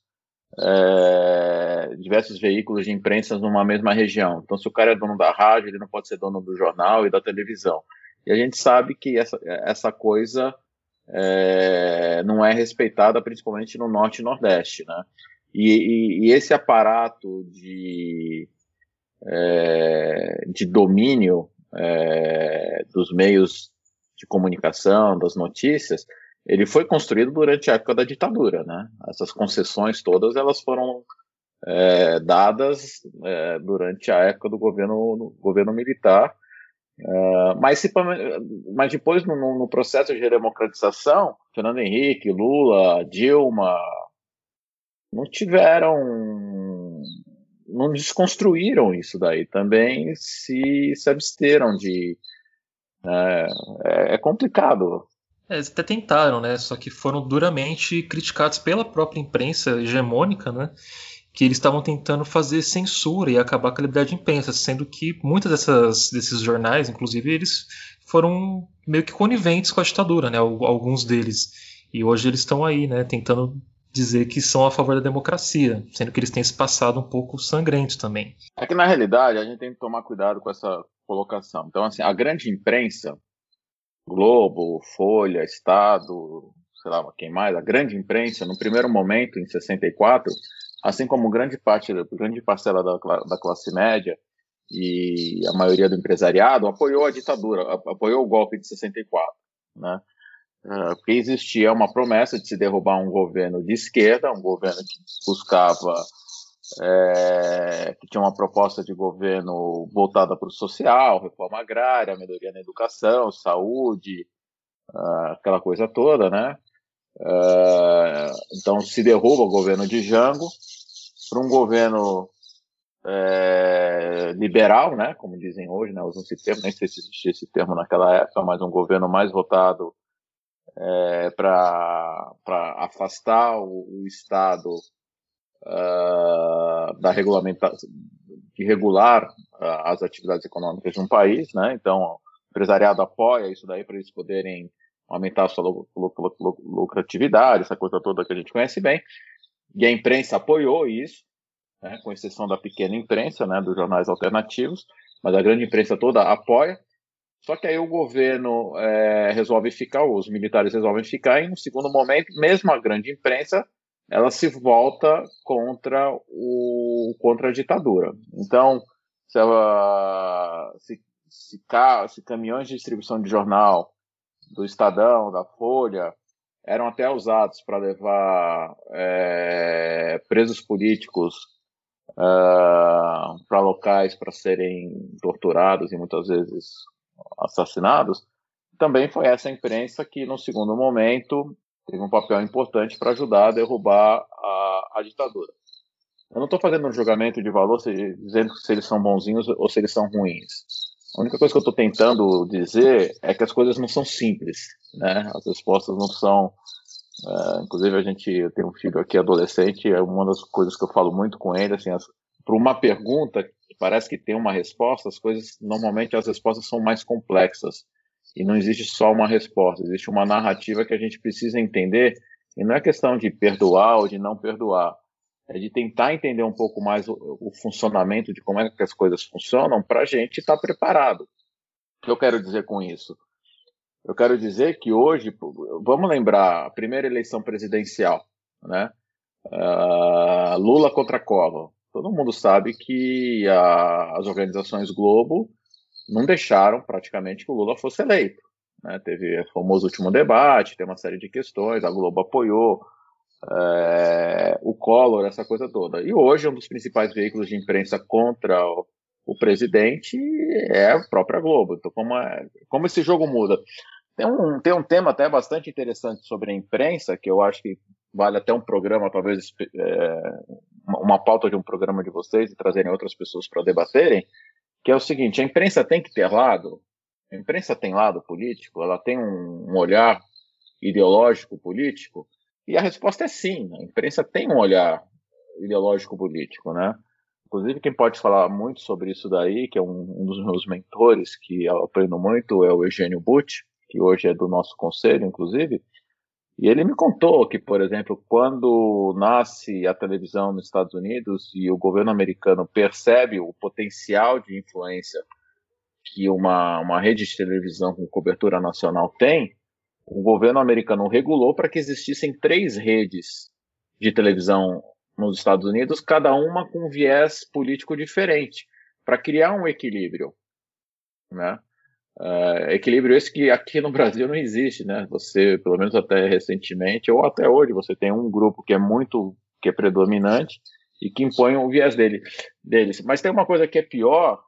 é, diversos veículos de imprensa numa mesma região. Então, se o cara é dono da rádio, ele não pode ser dono do jornal e da televisão. E a gente sabe que essa, essa coisa é, não é respeitada, principalmente no norte e nordeste, né? E, e, e esse aparato de, é, de domínio dos meios de comunicação, das notícias, ele foi construído durante a época da ditadura, né? Essas concessões todas elas foram é, dadas é, durante a época do governo, governo militar, é, mas, se, mas depois no, no, processo de redemocratização, Fernando Henrique, Lula, Dilma, não tiveram, não desconstruíram isso daí, também se, se absteram de, é, é, é complicado. É, eles até tentaram, né? Só que foram duramente criticados pela própria imprensa hegemônica, né? Que eles estavam tentando fazer censura e acabar com a liberdade de imprensa, sendo que muitos desses jornais, inclusive, eles foram meio que coniventes com a ditadura, né? Alguns deles. E hoje eles estão aí, né? Tentando dizer que são a favor da democracia, sendo que eles têm esse passado um pouco sangrento também. É que na realidade a gente tem que tomar cuidado com essa colocação. Então, assim, a grande imprensa, Globo, Folha, Estado, sei lá, quem mais, a grande imprensa, no primeiro momento, em 64, assim como grande parte, grande parcela da, da classe média e a maioria do empresariado, apoiou a ditadura, apoiou o golpe de 64, né? É, porque existia uma promessa de se derrubar um governo de esquerda, um governo que buscava, é, que tinha uma proposta de governo voltada para o social, reforma agrária, melhoria na educação, saúde, uh, aquela coisa toda, né? Uh, então se derruba o governo de Jango para um governo é, liberal, né? Como dizem hoje, né? Usam esse termo, nem sei se existia esse termo naquela época, mas um governo mais votado é, para afastar o, o Estado uh, da regulamentação, de regular uh, as atividades econômicas de um país, né? Então, o empresariado apoia isso daí para eles poderem aumentar a sua lucratividade, essa coisa toda que a gente conhece bem. E a imprensa apoiou isso, né, com exceção da pequena imprensa, né, dos jornais alternativos, mas a grande imprensa toda apoia. Só que aí o governo é, resolve ficar, os militares resolvem ficar, e no segundo momento, mesmo a grande imprensa, ela se volta contra, o, contra a ditadura. Então, se, ela, se, se, se caminhões de distribuição de jornal do Estadão, da Folha, eram até usados para levar é, presos políticos uh, para locais para serem torturados e muitas vezes assassinados, também foi essa imprensa que, no segundo momento, teve um papel importante para ajudar a derrubar a, a ditadura. Eu não estou fazendo um julgamento de valor se, dizendo se eles são bonzinhos ou se eles são ruins. A única coisa que eu estou tentando dizer é que as coisas não são simples, né? As respostas não são. É, inclusive a gente eu tenho um filho aqui adolescente, é uma das coisas que eu falo muito com ele, assim, para uma pergunta parece que tem uma resposta, as coisas, normalmente as respostas são mais complexas. E não existe só uma resposta, existe uma narrativa que a gente precisa entender. E não é questão de perdoar ou de não perdoar, é de tentar entender um pouco mais o, o funcionamento de como é que as coisas funcionam para a gente estar tá preparado. O que eu quero dizer com isso? Eu quero dizer que hoje, vamos lembrar, a primeira eleição presidencial, né? Uh, Lula contra Collor todo mundo sabe que a, as organizações Globo não deixaram praticamente que o Lula fosse eleito. Né? Teve o famoso último debate, tem uma série de questões, a Globo apoiou é, o Collor, essa coisa toda. E hoje um dos principais veículos de imprensa contra o, o presidente é a própria Globo. Então, como, é, como esse jogo muda? Tem um, tem um tema até bastante interessante sobre a imprensa, que eu acho que vale até um programa, talvez é, uma pauta de um programa de vocês e trazerem outras pessoas para debaterem, que é o seguinte: a imprensa tem que ter lado, a imprensa tem lado político, ela tem um, um olhar ideológico político, e a resposta é sim, a imprensa tem um olhar ideológico político, né? Inclusive, quem pode falar muito sobre isso daí, que é um, um dos meus mentores, que eu aprendo muito, é o Eugênio Butti, que hoje é do nosso conselho, inclusive, e ele me contou que, por exemplo, quando nasce a televisão nos Estados Unidos e o governo americano percebe o potencial de influência que uma, uma rede de televisão com cobertura nacional tem, o governo americano regulou para que existissem três redes de televisão nos Estados Unidos, cada uma com um viés político diferente, para criar um equilíbrio, né? Uh, equilíbrio esse que aqui no Brasil não existe, né? Você, pelo menos até recentemente, ou até hoje, você tem um grupo que é muito, que é predominante e que impõe o viés dele, deles. Mas tem uma coisa que é pior,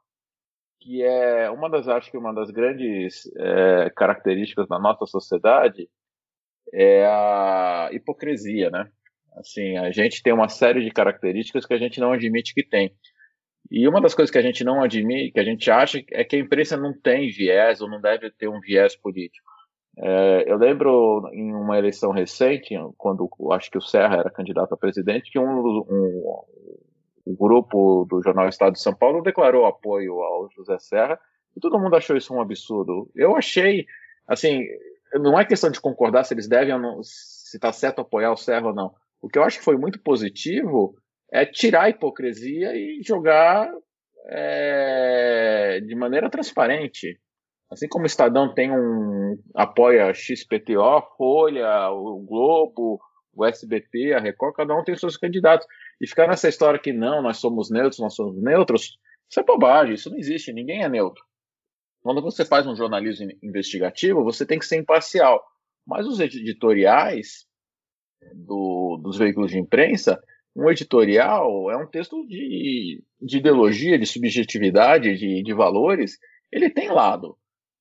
que é uma das, acho que uma das grandes é, características da nossa sociedade é a hipocrisia, né? Assim, a gente tem uma série de características que a gente não admite que tem. E uma das coisas que a gente não admite, que a gente acha, é que a imprensa não tem viés ou não deve ter um viés político. É, eu lembro em uma eleição recente, quando acho que o Serra era candidato a presidente, que um, um, um grupo do jornal Estado de São Paulo declarou apoio ao José Serra e todo mundo achou isso um absurdo. Eu achei, assim, não é questão de concordar se eles devem ou não, se está certo apoiar o Serra ou não. O que eu acho que foi muito positivo é tirar a hipocrisia e jogar é, de maneira transparente. Assim como o Estadão tem um apoia XPTO, Folha, o Globo, o SBT, a Record, cada um tem seus candidatos. E ficar nessa história que não, nós somos neutros, nós somos neutros, isso é bobagem, isso não existe, ninguém é neutro. Quando você faz um jornalismo investigativo, você tem que ser imparcial. Mas os editoriais do, dos veículos de imprensa, um editorial é um texto de, de ideologia, de subjetividade, de, de valores. Ele tem lado.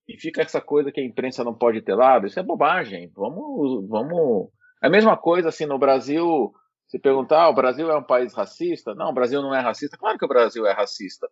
E fica essa coisa que a imprensa não pode ter lado. Isso é bobagem. Vamos, vamos. É a mesma coisa assim no Brasil. Se perguntar, ah, o Brasil é um país racista? Não, o Brasil não é racista. Claro que o Brasil é racista.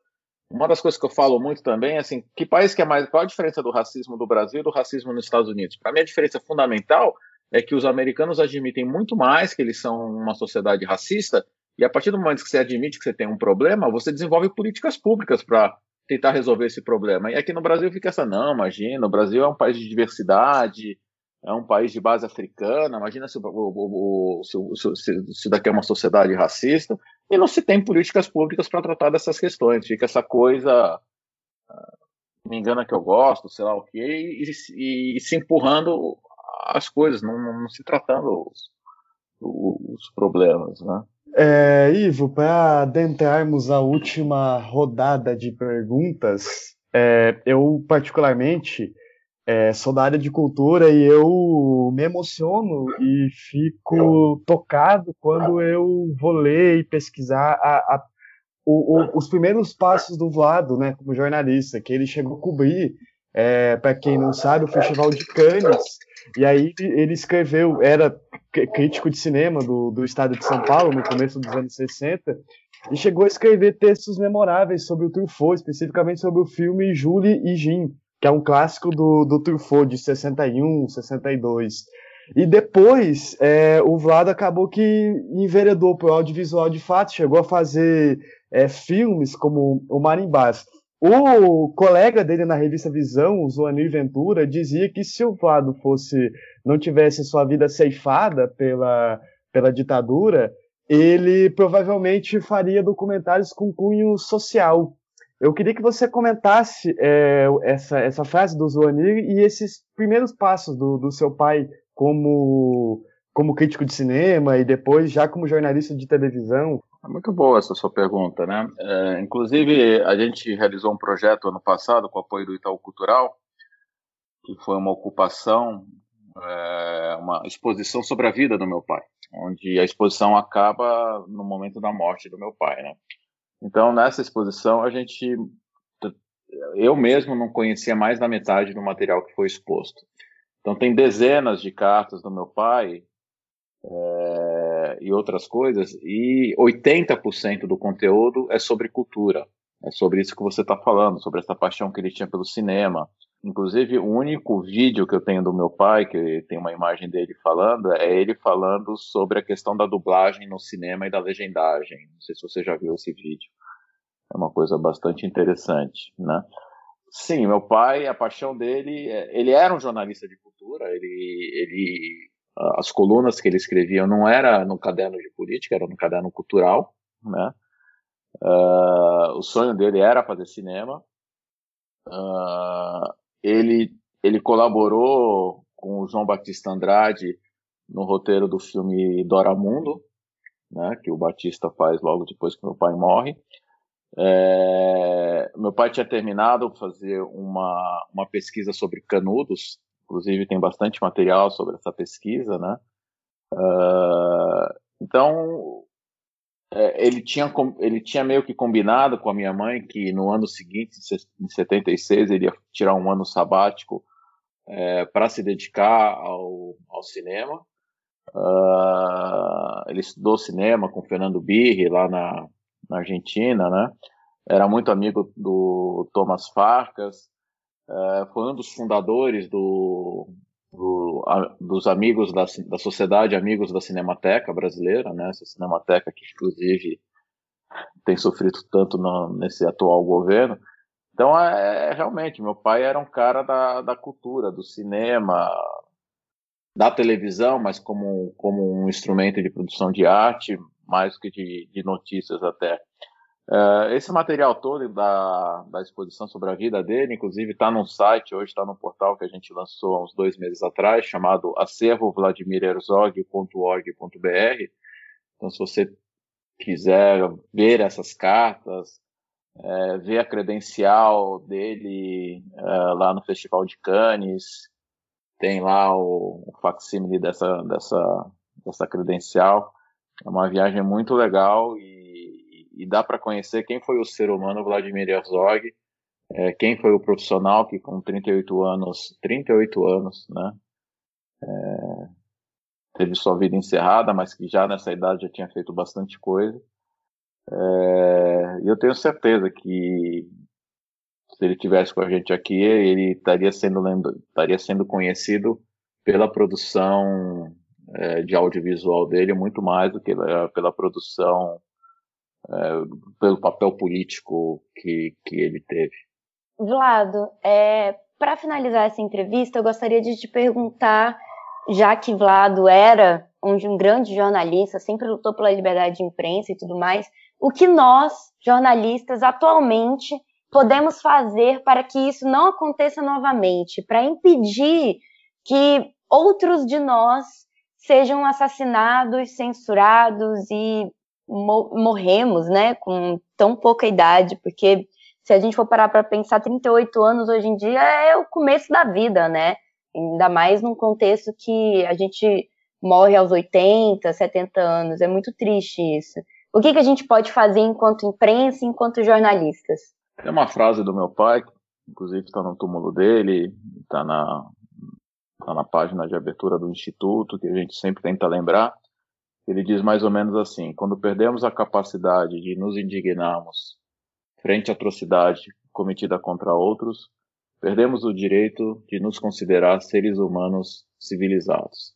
Uma das coisas que eu falo muito também é assim, que país que é mais, qual a diferença do racismo do Brasil e do racismo nos Estados Unidos? Para mim a diferença fundamental é que os americanos admitem muito mais que eles são uma sociedade racista, e a partir do momento que você admite que você tem um problema, você desenvolve políticas públicas para tentar resolver esse problema. E aqui no Brasil fica essa, não, imagina, o Brasil é um país de diversidade, é um país de base africana, imagina se, o, se, se, se daqui é uma sociedade racista, e não se tem políticas públicas para tratar dessas questões. Fica essa coisa, ah, me engana que eu gosto, sei lá o quê, e, e, e se empurrando as coisas, não, não se tratando os, os problemas, né? É, Ivo, para adentrarmos a última rodada de perguntas, é, eu particularmente é, sou da área de cultura e eu me emociono e fico tocado quando eu vou ler e pesquisar a, a, o, o, os primeiros passos do Vlado, né, como jornalista, que ele chegou a cobrir, é, para quem não sabe, o Festival de Cannes e aí ele escreveu, era crítico de cinema do, do estado de São Paulo, no começo dos anos 60, e chegou a escrever textos memoráveis sobre o Truffaut, especificamente sobre o filme Julie e Jean, que é um clássico do, do Truffaut, de 61, 62. E depois, é, o Vlad acabou que enveredou para o audiovisual de fato, chegou a fazer é, filmes como O Marimbás. O colega dele na revista Visão, o Zoanir Ventura, dizia que se o Vlado fosse não tivesse sua vida ceifada pela, pela ditadura, ele provavelmente faria documentários com cunho social. Eu queria que você comentasse é, essa, essa frase do Zoanir e esses primeiros passos do, do seu pai como, como crítico de cinema e depois já como jornalista de televisão. É muito boa essa sua pergunta, né? É, inclusive, a gente realizou um projeto ano passado com o apoio do Itaú Cultural, que foi uma ocupação, é, uma exposição sobre a vida do meu pai, onde a exposição acaba no momento da morte do meu pai, né? Então, nessa exposição, a gente, eu mesmo não conhecia mais da metade do material que foi exposto. Então, tem dezenas de cartas do meu pai é, e outras coisas, e 80% do conteúdo é sobre cultura. É sobre isso que você está falando, sobre essa paixão que ele tinha pelo cinema. Inclusive, o único vídeo que eu tenho do meu pai, que tem uma imagem dele falando, é ele falando sobre a questão da dublagem no cinema e da legendagem. Não sei se você já viu esse vídeo. É uma coisa bastante interessante, né? Sim, meu pai, a paixão dele, é, ele era um jornalista de cultura, ele, ele as colunas que ele escrevia não era no caderno de política, era no caderno cultural, né? Uh, o sonho dele era fazer cinema. Uh, ele ele colaborou com o João Batista Andrade no roteiro do filme Doramundo, né, que o Batista faz logo depois que meu pai morre. É, meu pai tinha terminado fazer uma, uma pesquisa sobre canudos, inclusive tem bastante material sobre essa pesquisa, né? Uh, então é, ele tinha ele tinha meio que combinado com a minha mãe que no ano seguinte, em 76, ele ia tirar um ano sabático é, para se dedicar ao, ao cinema. Uh, ele estudou cinema com Fernando Birri lá na, na Argentina, né? Era muito amigo do Thomas Farkas, uh, foi um dos fundadores do, do a, dos amigos da, da Sociedade Amigos da Cinemateca Brasileira, né? Essa Cinemateca que inclusive tem sofrido tanto no, nesse atual governo. Então, é, é, realmente, meu pai era um cara da, da cultura, do cinema, da televisão, mas como, como um instrumento de produção de arte, mais que de, de notícias até. Uh, esse material todo da, da exposição sobre a vida dele, inclusive, está num site, hoje está no portal que a gente lançou há uns dois meses atrás, chamado acervovladimirherzog.org.br. Então, se você quiser ver essas cartas, é, ver a credencial dele é, lá no Festival de Cannes, tem lá o, o facsímile dessa, dessa, dessa credencial. É uma viagem muito legal e, e dá para conhecer quem foi o ser humano Vladimir Herzog, é, quem foi o profissional que com 38 anos, 38 anos, né, é, teve sua vida encerrada, mas que já nessa idade já tinha feito bastante coisa. É, e eu tenho certeza que se ele tivesse com a gente aqui, ele estaria sendo, estaria sendo conhecido pela produção é, de audiovisual dele muito mais do que pela produção, é, pelo papel político que, que ele teve. Vlado, é, para finalizar essa entrevista, eu gostaria de te perguntar, já que Vlado era um, um grande jornalista, sempre lutou pela liberdade de imprensa e tudo mais, o que nós, jornalistas, atualmente podemos fazer para que isso não aconteça novamente, para impedir que outros de nós sejam assassinados, censurados e morremos, né, com tão pouca idade, porque se a gente for parar para pensar, 38 anos hoje em dia é o começo da vida, né? Ainda mais num contexto que a gente morre aos 80, 70 anos. É muito triste isso. O que, que a gente pode fazer enquanto imprensa, enquanto jornalistas? Tem uma frase do meu pai, que inclusive está no túmulo dele, está na, tá na página de abertura do Instituto, que a gente sempre tenta lembrar. Ele diz mais ou menos assim: quando perdemos a capacidade de nos indignarmos frente à atrocidade cometida contra outros, perdemos o direito de nos considerar seres humanos civilizados.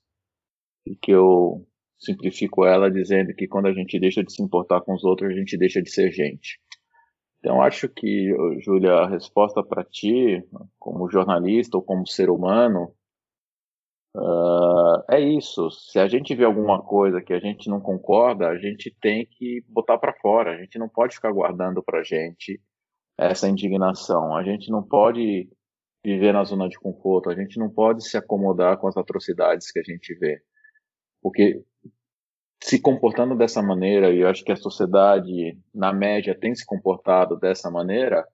E que eu simplifico ela dizendo que quando a gente deixa de se importar com os outros, a gente deixa de ser gente. Então, acho que, Júlia, a resposta para ti, como jornalista ou como ser humano, uh, é isso. Se a gente vê alguma coisa que a gente não concorda, a gente tem que botar para fora. A gente não pode ficar guardando para gente essa indignação. A gente não pode viver na zona de conforto. A gente não pode se acomodar com as atrocidades que a gente vê. Porque se comportando dessa maneira, e eu acho que a sociedade, na média, tem se comportado dessa maneira,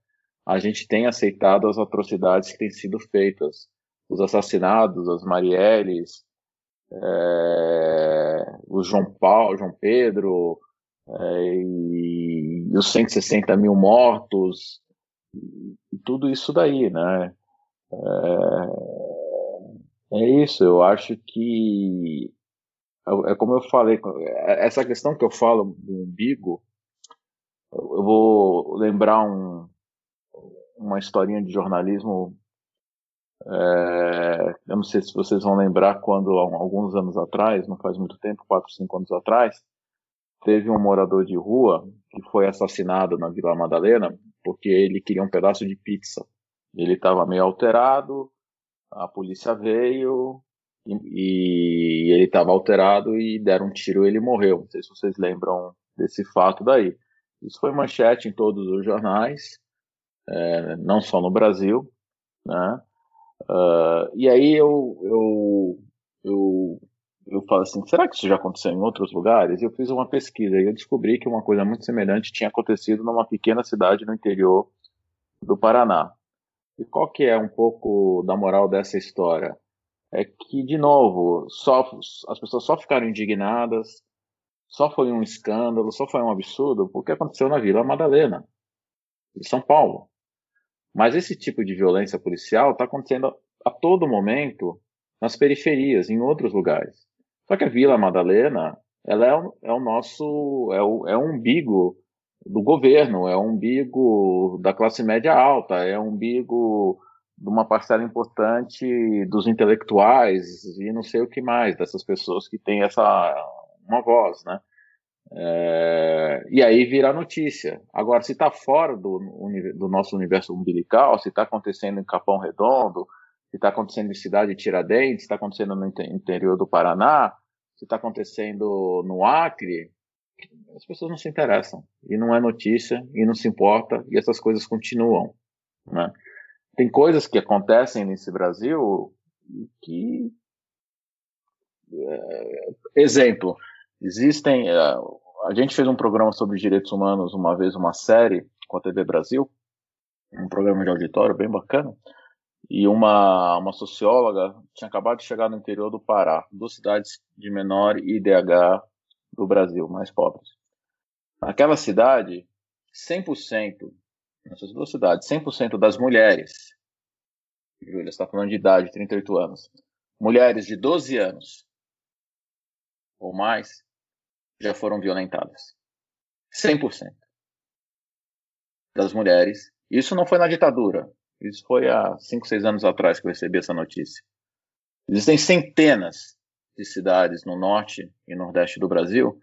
a gente tem aceitado as atrocidades que têm sido feitas. Os assassinados, as Marielles, é, o João Paulo, João Pedro, é, e, e os 160 mil mortos, e, e tudo isso daí, né? É, é isso, eu acho que é, é como eu falei, essa questão que eu falo do umbigo, eu vou lembrar um, uma historinha de jornalismo. É, eu não sei se vocês vão lembrar quando, alguns anos atrás, não faz muito tempo, 4, 5 anos atrás, teve um morador de rua que foi assassinado na Vila Madalena porque ele queria um pedaço de pizza. Ele estava meio alterado, a polícia veio, e, e ele estava alterado e deram um tiro e ele morreu. Não sei se vocês lembram desse fato daí. Isso foi manchete em todos os jornais, é, não só no Brasil, né? Uh, e aí eu, eu fala assim, será que isso já aconteceu em outros lugares? Eu fiz uma pesquisa e eu descobri que uma coisa muito semelhante tinha acontecido numa pequena cidade no interior do Paraná. E qual que é um pouco da moral dessa história? É que, de novo, só, as pessoas só ficaram indignadas, só foi um escândalo, só foi um absurdo, porque aconteceu na Vila Madalena, de São Paulo. Mas esse tipo de violência policial está acontecendo a todo momento nas periferias, em outros lugares. Só que a Vila Madalena, ela é o, é o nosso, é o, é o umbigo do governo, é o umbigo da classe média alta, é o umbigo de uma parcela importante dos intelectuais e não sei o que mais, dessas pessoas que têm essa uma voz, né? É, e aí vira notícia. Agora, se está fora do, do, nosso universo umbilical, se está acontecendo em Capão Redondo, se está acontecendo em Cidade de Tiradentes, se está acontecendo no interior do Paraná, se está acontecendo no Acre, as pessoas não se interessam. E não é notícia, e não se importa, e essas coisas continuam. Né? Tem coisas que acontecem nesse Brasil que. É, exemplo, existem. É, a gente fez um programa sobre direitos humanos uma vez, uma série com a TV Brasil, um programa de auditório bem bacana. E uma, uma socióloga tinha acabado de chegar no interior do Pará, duas cidades de menor IDH do Brasil, mais pobres. Naquela cidade, 100%, nessas duas cidades, 100% das mulheres, Júlia está falando de idade, 38 anos, mulheres de 12 anos ou mais, já foram violentadas. 100% das mulheres. Isso não foi na ditadura. Isso foi há 5, 6 anos atrás que eu recebi essa notícia. Existem centenas de cidades no norte e nordeste do Brasil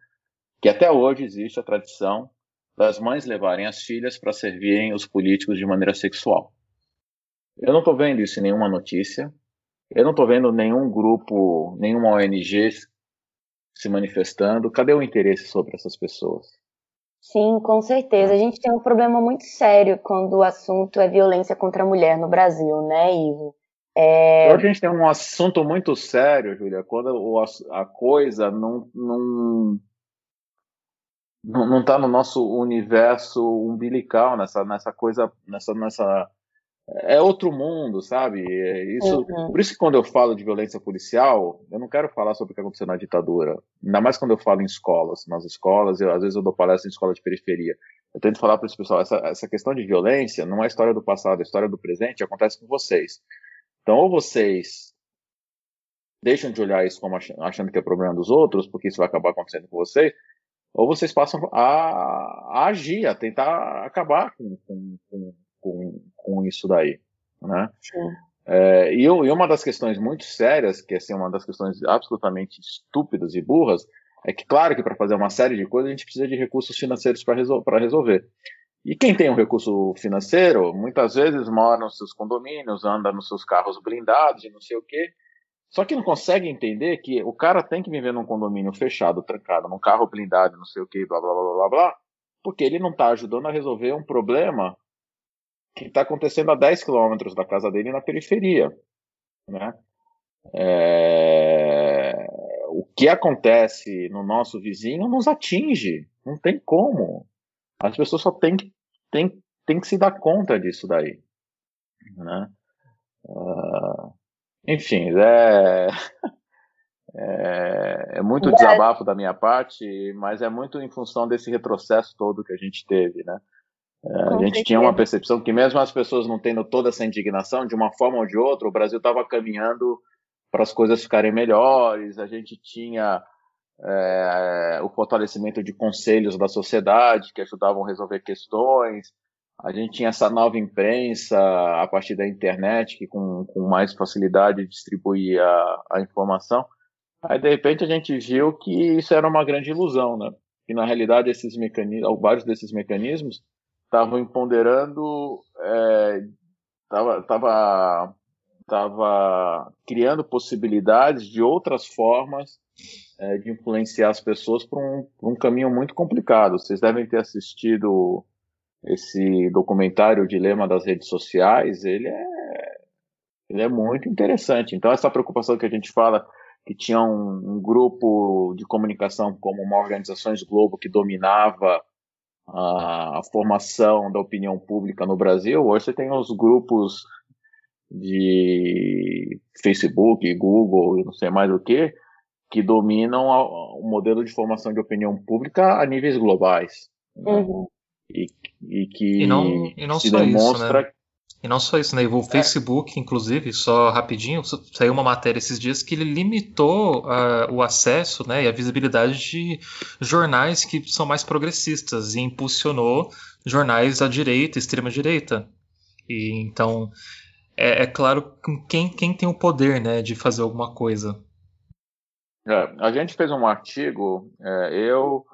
que até hoje existe a tradição das mães levarem as filhas para servirem os políticos de maneira sexual. Eu não estou vendo isso em nenhuma notícia. Eu não estou vendo nenhum grupo, nenhuma ONG se manifestando. Cadê o interesse sobre essas pessoas? Sim, com certeza. A gente tem um problema muito sério quando o assunto é violência contra a mulher no Brasil, né, Ivo? É... Hoje a gente tem um assunto muito sério, Júlia, quando a coisa não, não, não está no nosso universo umbilical, nessa, nessa coisa, nessa, nessa é outro mundo, sabe? É isso, uhum. Por isso que quando eu falo de violência policial, eu não quero falar sobre o que aconteceu na ditadura. Ainda mais quando eu falo em escolas. Nas escolas, eu, às vezes eu dou palestra em escola de periferia. Eu tento falar para esse pessoal, essa, essa questão de violência não é história do passado, é história do presente, acontece com vocês. Então, ou vocês deixam de olhar isso como achando, achando que é problema dos outros, porque isso vai acabar acontecendo com vocês, ou vocês passam a, a agir, a tentar acabar com, com, com com, com isso daí, né? É, e, e, uma das questões muito sérias, que é assim, uma das questões absolutamente estúpidas e burras, é que, claro, que para fazer uma série de coisas a gente precisa de recursos financeiros para resol resolver. E quem tem um recurso financeiro, muitas vezes mora nos seus condomínios, anda nos seus carros blindados e não sei o quê, só que não consegue entender que o cara tem que viver num condomínio fechado, trancado, num carro blindado, não sei o quê, blá blá blá blá blá, porque ele não está ajudando a resolver um problema que está acontecendo a 10 quilômetros da casa dele na periferia. Né? É... O que acontece no nosso vizinho nos atinge, não tem como. As pessoas só têm que, têm, têm que se dar conta disso daí. Né? Uh... Enfim, é... é, é muito desabafo da minha parte, mas é muito em função desse retrocesso todo que a gente teve, né? É, a gente tinha uma percepção que, mesmo as pessoas não tendo toda essa indignação, de uma forma ou de outra, o Brasil estava caminhando para as coisas ficarem melhores, a gente tinha é, o fortalecimento de conselhos da sociedade que ajudavam a resolver questões, a gente tinha essa nova imprensa a partir da internet que com, com mais facilidade distribuía a, a informação. Aí, de repente, a gente viu que isso era uma grande ilusão, né? Que, na realidade, esses mecanismos, vários desses mecanismos estavam empoderando, estava é, tava, tava criando possibilidades de outras formas é, de influenciar as pessoas para um, um caminho muito complicado. Vocês devem ter assistido esse documentário O Dilema das Redes Sociais, ele é, ele é muito interessante. Então, essa preocupação que a gente fala que tinha um, um grupo de comunicação como uma Organizações Globo que dominava a, a, formação da opinião pública no Brasil, hoje você tem os grupos de Facebook, Google e não sei mais o que, que dominam o modelo de formação de opinião pública a níveis globais. Né? Uhum. E, e, que e não, e não se demonstra. Isso, né? E não só isso, né? O é. Facebook, inclusive, só rapidinho, saiu uma matéria esses dias que ele limitou uh, o acesso né, e a visibilidade de jornais que são mais progressistas e impulsionou jornais à direita, extrema direita. E então é, é claro quem, quem tem o poder né, de fazer alguma coisa. É, a gente fez um artigo, é, eu,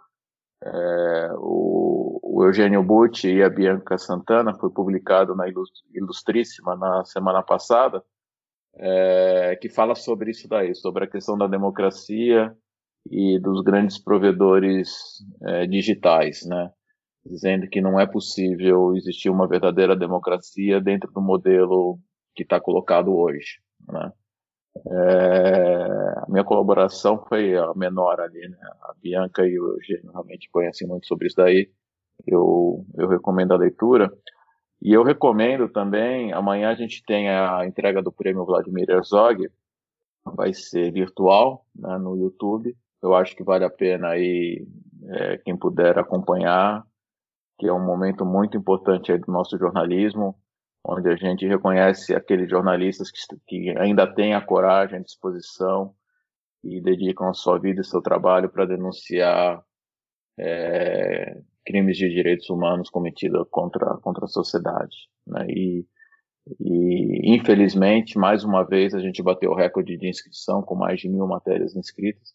é, o, o, Eugênio Butti e a Bianca Santana, foi publicado na Ilustríssima na semana passada, é, que fala sobre isso daí, sobre a questão da democracia e dos grandes provedores é, digitais, né? Dizendo que não é possível existir uma verdadeira democracia dentro do modelo que está colocado hoje, né? É, a minha colaboração foi a menor ali, né? A Bianca e o Eugênio realmente conhecem muito sobre isso daí. Eu, eu recomendo a leitura. E eu recomendo também, amanhã a gente tem a entrega do prêmio Vladimir Herzog, vai ser virtual, né, no YouTube. Eu acho que vale a pena aí, é, quem puder acompanhar, que é um momento muito importante aí do nosso jornalismo onde a gente reconhece aqueles jornalistas que, que ainda têm a coragem, a disposição e dedicam a sua vida e seu trabalho para denunciar é, crimes de direitos humanos cometidos contra, contra a sociedade. Né? E, e, infelizmente, mais uma vez, a gente bateu o recorde de inscrição com mais de mil matérias inscritas.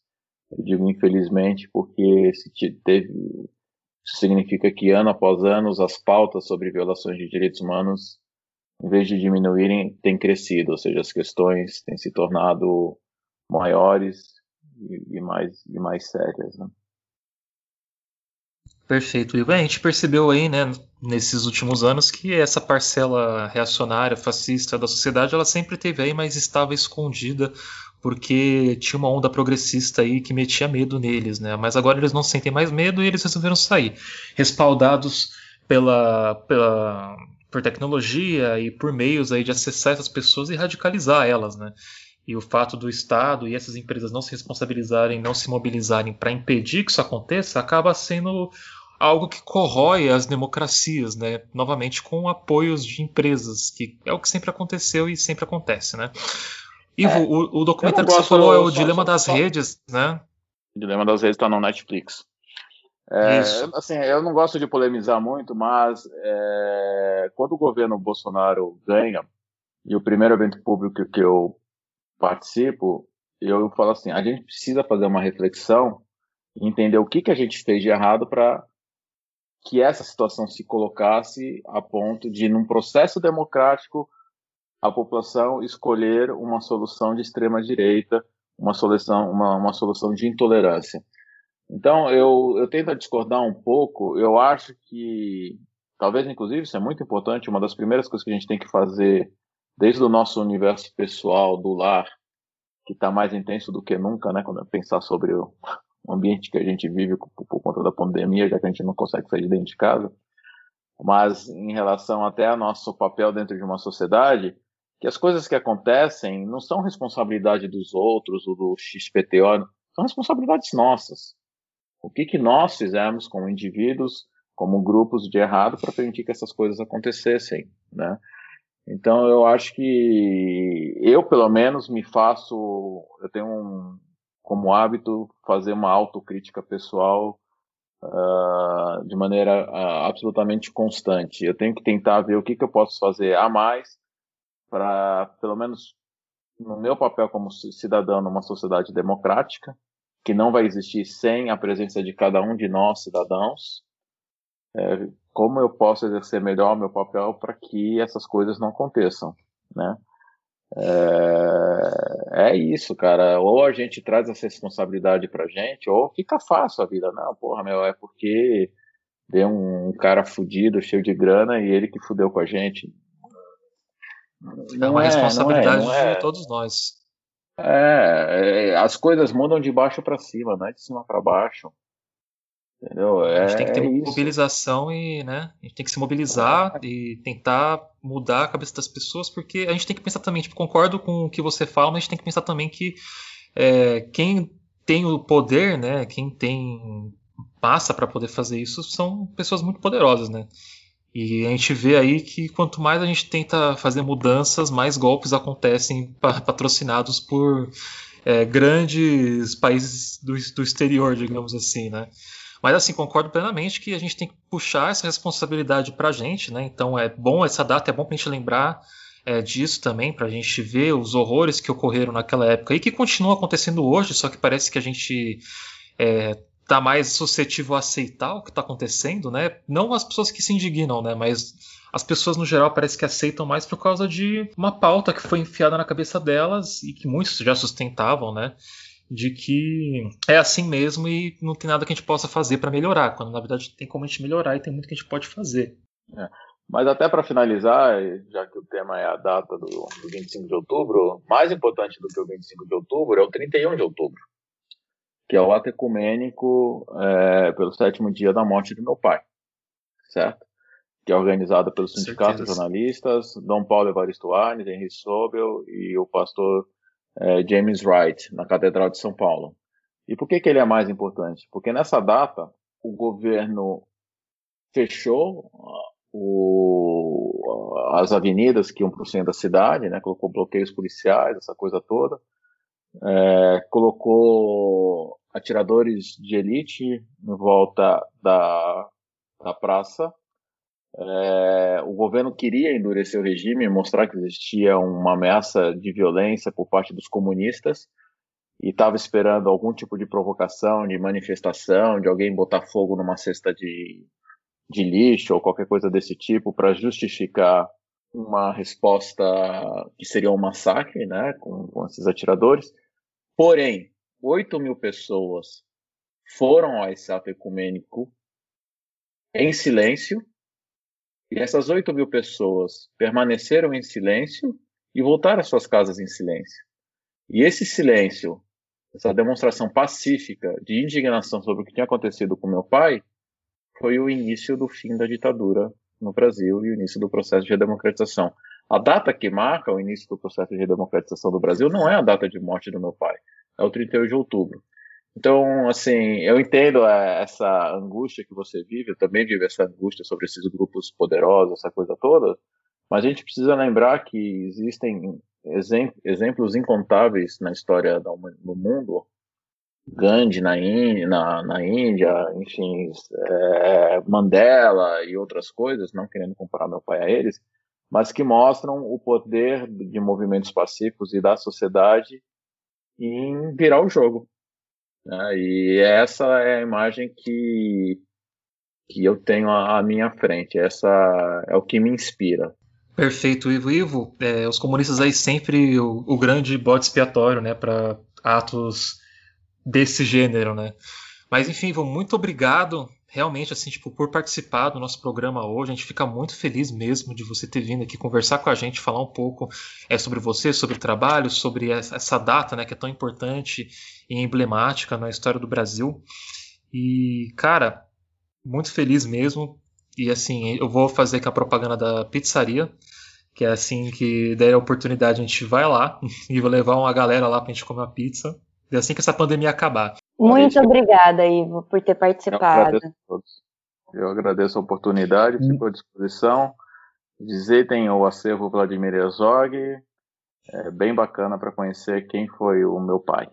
Eu digo infelizmente porque se teve, isso significa que ano após ano as pautas sobre violações de direitos humanos em vez de diminuírem, tem crescido, ou seja, as questões têm se tornado maiores e, e mais, e mais sérias. Né? Perfeito. Bem, a gente percebeu aí, né, nesses últimos anos, que essa parcela reacionária, fascista da sociedade, ela sempre teve aí, mas estava escondida porque tinha uma onda progressista aí que metia medo neles, né? Mas agora eles não sentem mais medo e eles resolveram sair, respaldados pela, pela por tecnologia e por meios aí de acessar essas pessoas e radicalizar elas, né? E o fato do Estado e essas empresas não se responsabilizarem, não se mobilizarem para impedir que isso aconteça, acaba sendo algo que corrói as democracias, né? Novamente com apoios de empresas, que é o que sempre aconteceu e sempre acontece, né? Ivo, é, o, o, documentário que você falou é o só, Dilema só, das só, Redes, né? O Dilema das Redes está no Netflix. É, assim, eu não gosto de polemizar muito, mas é, quando o governo Bolsonaro ganha, e o primeiro evento público que eu participo, eu falo assim, a gente precisa fazer uma reflexão entender o que, que a gente fez de errado para que essa situação se colocasse a ponto de, num processo democrático, a população escolher uma solução de extrema direita, uma solução, uma, uma solução de intolerância. Então, eu, eu tento discordar um pouco. Eu acho que, talvez, inclusive, isso é muito importante. Uma das primeiras coisas que a gente tem que fazer, desde o nosso universo pessoal, do lar, que está mais intenso do que nunca, né? Quando eu pensar sobre o ambiente que a gente vive por, por conta da pandemia, já que a gente não consegue sair de dentro de casa. Mas, em relação até ao nosso papel dentro de uma sociedade, que as coisas que acontecem não são responsabilidade dos outros ou do XPTO, são responsabilidades nossas. O que, que nós fizemos como indivíduos, como grupos de errado para permitir que essas coisas acontecessem, né? Então eu acho que eu pelo menos me faço, eu tenho um, como hábito fazer uma autocrítica pessoal uh, de maneira uh, absolutamente constante. Eu tenho que tentar ver o que, que eu posso fazer a mais para, pelo menos no meu papel como cidadão numa sociedade democrática, que não vai existir sem a presença de cada um de nós, cidadãos. É, como eu posso exercer melhor meu papel para que essas coisas não aconteçam, né? É, é, isso, cara. Ou a gente traz essa responsabilidade pra gente, ou fica fácil a vida. Não, porra, meu, é porque veio um cara fudido, cheio de grana, e ele que fudeu com a gente. Não é uma é, responsabilidade não é, não de todos nós. É, é as coisas mudam de baixo para cima, não é de cima para baixo. Entendeu? É, a gente tem que ter é mobilização e, né? A gente tem que se mobilizar é. e tentar mudar a cabeça das pessoas, porque a gente tem que pensar também, tipo, concordo com o que você fala, mas a gente tem que pensar também que é, quem tem o poder, né? Quem tem passa para poder fazer isso são pessoas muito poderosas, né? E a gente vê aí que quanto mais a gente tenta fazer mudanças, mais golpes acontecem patrocinados por é, grandes países do, do exterior, digamos assim, né? Mas assim, concordo plenamente que a gente tem que puxar essa responsabilidade para a gente, né? Então é bom essa data, é bom para a gente lembrar é, disso também, para a gente ver os horrores que ocorreram naquela época e que continuam acontecendo hoje, só que parece que a gente é, tá mais suscetível a aceitar o que está acontecendo, né? Não as pessoas que se indignam, né? Mas as pessoas no geral parece que aceitam mais por causa de uma pauta que foi enfiada na cabeça delas e que muitos já sustentavam, né? De que é assim mesmo e não tem nada que a gente possa fazer para melhorar, quando na verdade tem como a gente melhorar e tem muito que a gente pode fazer. É. Mas até para finalizar, já que o tema é a data do, do 25 de outubro, mais importante do que o 25 de outubro é o 31 de outubro que é o ato ecumênico é, pelo sétimo dia da morte do meu pai, certo? Que é organizado pelo Sindicato de Jornalistas, Dom Paulo Evaristo Arnes, Henry Sobel e o pastor é, James Wright, na Catedral de São Paulo. E por que, que ele é mais importante? Porque nessa data, o governo fechou o, as avenidas que iam para o centro da cidade, né, colocou bloqueios policiais, essa coisa toda, é, colocou atiradores de elite em volta da, da praça. É, o governo queria endurecer o regime, mostrar que existia uma ameaça de violência por parte dos comunistas e estava esperando algum tipo de provocação, de manifestação, de alguém botar fogo numa cesta de, de lixo ou qualquer coisa desse tipo para justificar uma resposta que seria um massacre, né, com, com esses atiradores. Porém, 8 mil pessoas foram a esse ato ecumênico em silêncio, e essas 8 mil pessoas permaneceram em silêncio e voltaram às suas casas em silêncio. E esse silêncio, essa demonstração pacífica de indignação sobre o que tinha acontecido com meu pai, foi o início do fim da ditadura no Brasil e o início do processo de redemocratização. A data que marca o início do processo de redemocratização do Brasil não é a data de morte do meu pai, é o 31 de outubro. Então, assim, eu entendo é, essa angústia que você vive, eu também vivo essa angústia sobre esses grupos poderosos, essa coisa toda, mas a gente precisa lembrar que existem exemplos incontáveis na história do mundo, Gandhi na Índia, na, na Índia enfim, é, Mandela e outras coisas, não querendo comparar meu pai a eles, mas que mostram o poder de movimentos pacíficos e da sociedade em virar o jogo. Né? E essa é a imagem que, que eu tenho à minha frente. Essa é o que me inspira. Perfeito, Ivo. Ivo, é, os comunistas aí sempre o, o grande bode expiatório, né, para atos desse gênero, né? Mas enfim, Ivo, muito obrigado realmente, assim, tipo, por participar do nosso programa hoje. A gente fica muito feliz mesmo de você ter vindo aqui conversar com a gente, falar um pouco é, sobre você, sobre o trabalho, sobre essa data, né, que é tão importante e emblemática na história do Brasil. E, cara, muito feliz mesmo. E, assim, eu vou fazer aqui a propaganda da pizzaria, que é assim que der a oportunidade, a gente vai lá e vou levar uma galera lá pra gente comer uma pizza. E assim que essa pandemia acabar. Muito gente... obrigada, Ivo, por ter participado. Eu agradeço a todos. Eu agradeço a oportunidade, fico à disposição. Visitem o acervo Vladimir Herzog. É bem bacana para conhecer quem foi o meu pai.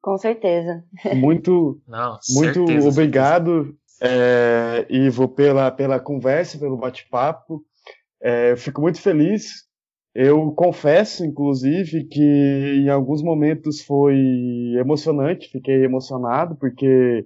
Com certeza. Muito, Não, muito certeza, obrigado, é, Ivo, pela, pela conversa, pelo bate-papo. É, eu fico muito feliz eu confesso, inclusive, que em alguns momentos foi emocionante, fiquei emocionado, porque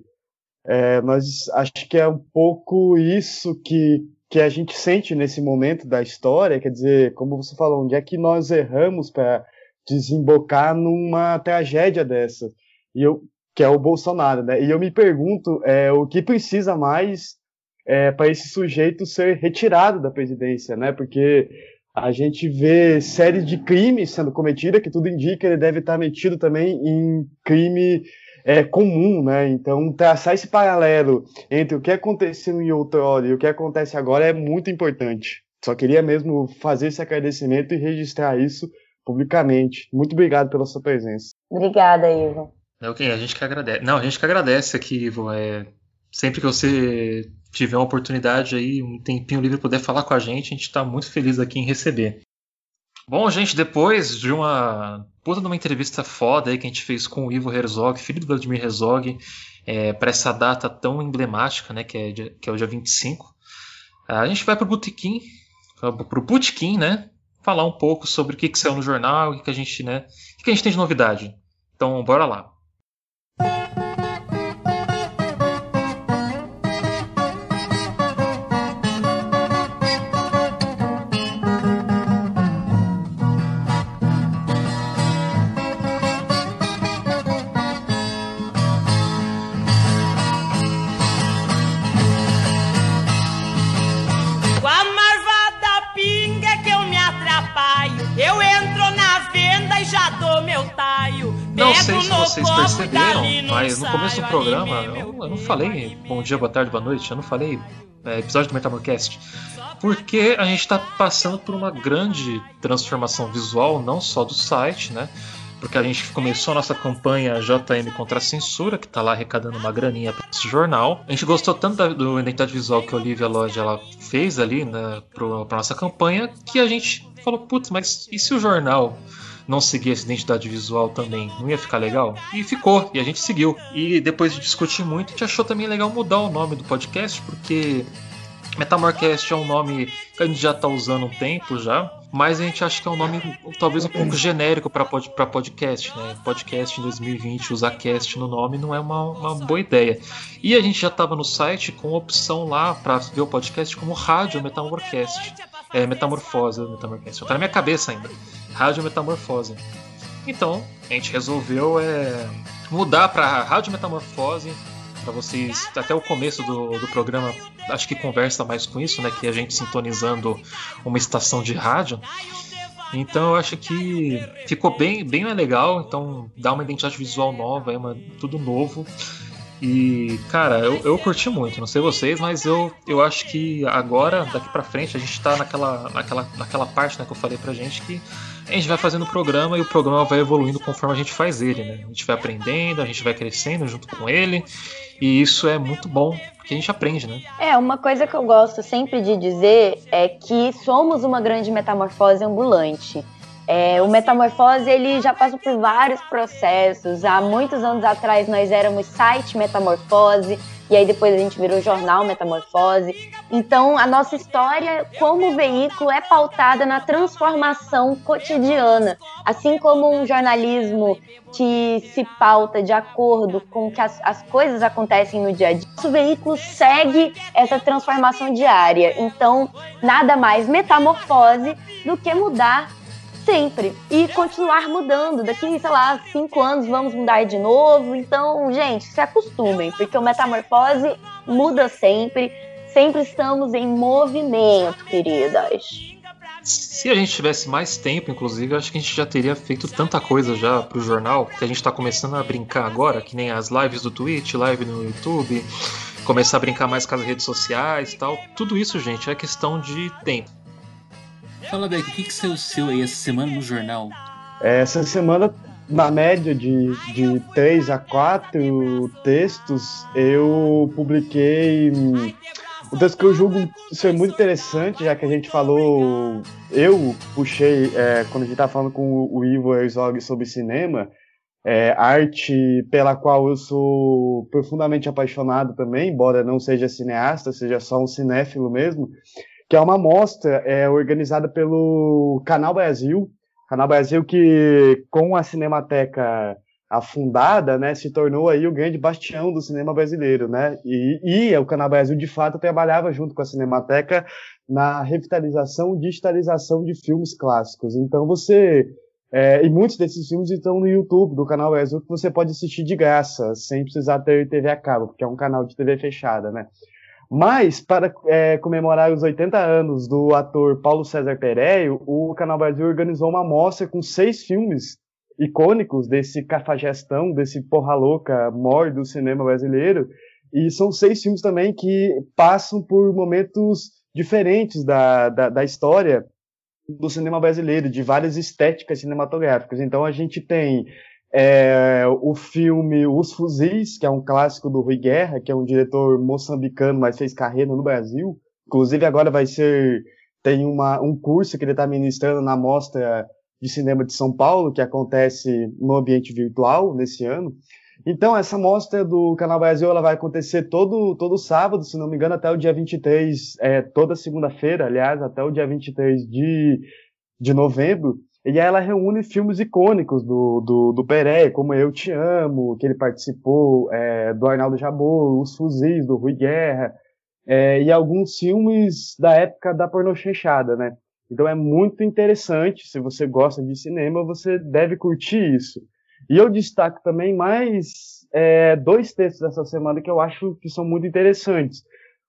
é, nós acho que é um pouco isso que, que a gente sente nesse momento da história, quer dizer, como você falou, onde é que nós erramos para desembocar numa tragédia dessa? E eu, que é o Bolsonaro, né? E eu me pergunto é, o que precisa mais é, para esse sujeito ser retirado da presidência, né? Porque a gente vê série de crimes sendo cometida, que tudo indica ele deve estar metido também em crime é, comum, né? Então, traçar esse paralelo entre o que aconteceu em outrora e o que acontece agora é muito importante. Só queria mesmo fazer esse agradecimento e registrar isso publicamente. Muito obrigado pela sua presença. Obrigada, Ivo. É ok, a gente que agradece. Não, a gente que agradece aqui, Ivo. É, sempre que você tiver uma oportunidade aí, um tempinho livre poder falar com a gente, a gente está muito feliz aqui em receber. Bom, gente, depois de uma puta de uma entrevista foda aí que a gente fez com o Ivo Herzog, filho do Vladimir Herzog, é, para essa data tão emblemática, né, que é, que é o dia 25, a gente vai pro Botequim, pro Botequim, né, falar um pouco sobre o que, que saiu no jornal, o que, que a gente, né, o que, que a gente tem de novidade. Então, bora lá. Eu, não falei bom dia, boa tarde, boa noite, eu não falei é, episódio do Metamorcast. Porque a gente está passando por uma grande transformação visual, não só do site, né? Porque a gente começou a nossa campanha JM contra a censura, que está lá arrecadando uma graninha para esse jornal. A gente gostou tanto da, do identidade visual que a Olivia Lodge ela fez ali né, para nossa campanha, que a gente falou, putz, mas e se o jornal não seguir essa identidade visual também, não ia ficar legal? E ficou, e a gente seguiu. E depois de discutir muito, a gente achou também legal mudar o nome do podcast, porque Metamorcast é um nome que a gente já está usando um tempo já, mas a gente acha que é um nome talvez um pouco genérico para pod, podcast, né? Podcast em 2020, usar cast no nome não é uma, uma boa ideia. E a gente já estava no site com opção lá para ver o podcast como Rádio Metamorcast. É, Metamorfose, Metamorcast. Está na minha cabeça ainda. Rádio Metamorfose. Então, a gente resolveu é, mudar para Rádio Metamorfose, para vocês, até o começo do, do programa, acho que conversa mais com isso, né? Que a gente sintonizando uma estação de rádio. Então eu acho que ficou bem, bem legal. Então dá uma identidade visual nova, é uma, tudo novo. E, cara, eu, eu curti muito, não sei vocês, mas eu, eu acho que agora, daqui pra frente, a gente tá naquela, naquela, naquela parte né, que eu falei pra gente que a gente vai fazendo o programa e o programa vai evoluindo conforme a gente faz ele, né? A gente vai aprendendo, a gente vai crescendo junto com ele, e isso é muito bom, porque a gente aprende, né? É, uma coisa que eu gosto sempre de dizer é que somos uma grande metamorfose ambulante. É, o Metamorfose ele já passou por vários processos. Há muitos anos atrás nós éramos site Metamorfose e aí depois a gente virou jornal Metamorfose. Então a nossa história como veículo é pautada na transformação cotidiana, assim como um jornalismo que se pauta de acordo com que as, as coisas acontecem no dia a dia. O veículo segue essa transformação diária. Então nada mais metamorfose do que mudar sempre. E continuar mudando. Daqui, sei lá, cinco anos vamos mudar de novo. Então, gente, se acostumem, porque o Metamorfose muda sempre. Sempre estamos em movimento, queridas. Se a gente tivesse mais tempo, inclusive, acho que a gente já teria feito tanta coisa já pro jornal, que a gente tá começando a brincar agora, que nem as lives do Twitch, live no YouTube, começar a brincar mais com as redes sociais e tal. Tudo isso, gente, é questão de tempo. Fala, Beck, o que, que saiu seu aí essa semana no jornal? Essa semana, na média de, de 3 a 4 textos, eu publiquei um texto que eu julgo ser muito interessante, já que a gente falou. Eu puxei, é, quando a gente estava falando com o Ivo Herzog sobre cinema, é, arte pela qual eu sou profundamente apaixonado também, embora não seja cineasta, seja só um cinéfilo mesmo que é uma mostra é, organizada pelo Canal Brasil, Canal Brasil que com a Cinemateca afundada, né, se tornou aí o grande bastião do cinema brasileiro, né? E, e o Canal Brasil de fato trabalhava junto com a Cinemateca na revitalização, digitalização de filmes clássicos. Então você é, e muitos desses filmes estão no YouTube do Canal Brasil que você pode assistir de graça, sem precisar ter TV a cabo, porque é um canal de TV fechada, né? Mas, para é, comemorar os 80 anos do ator Paulo César Pereio, o Canal Brasil organizou uma mostra com seis filmes icônicos desse cafajestão, desse porra louca mor do cinema brasileiro. E são seis filmes também que passam por momentos diferentes da, da, da história do cinema brasileiro, de várias estéticas cinematográficas. Então a gente tem é, o filme Os Fuzis, que é um clássico do Rui Guerra, que é um diretor moçambicano, mas fez carreira no Brasil. Inclusive agora vai ser tem uma, um curso que ele está ministrando na mostra de cinema de São Paulo, que acontece no ambiente virtual nesse ano. Então, essa mostra do Canal Brasil ela vai acontecer todo, todo sábado, se não me engano, até o dia 23, é, toda segunda-feira, aliás, até o dia 23 de, de novembro. E ela reúne filmes icônicos do, do, do Peré, como Eu Te Amo, que ele participou, é, do Arnaldo Jabor, Os Fuzis, do Rui Guerra, é, e alguns filmes da época da pornochanchada, né? Então é muito interessante, se você gosta de cinema, você deve curtir isso. E eu destaco também mais é, dois textos dessa semana que eu acho que são muito interessantes.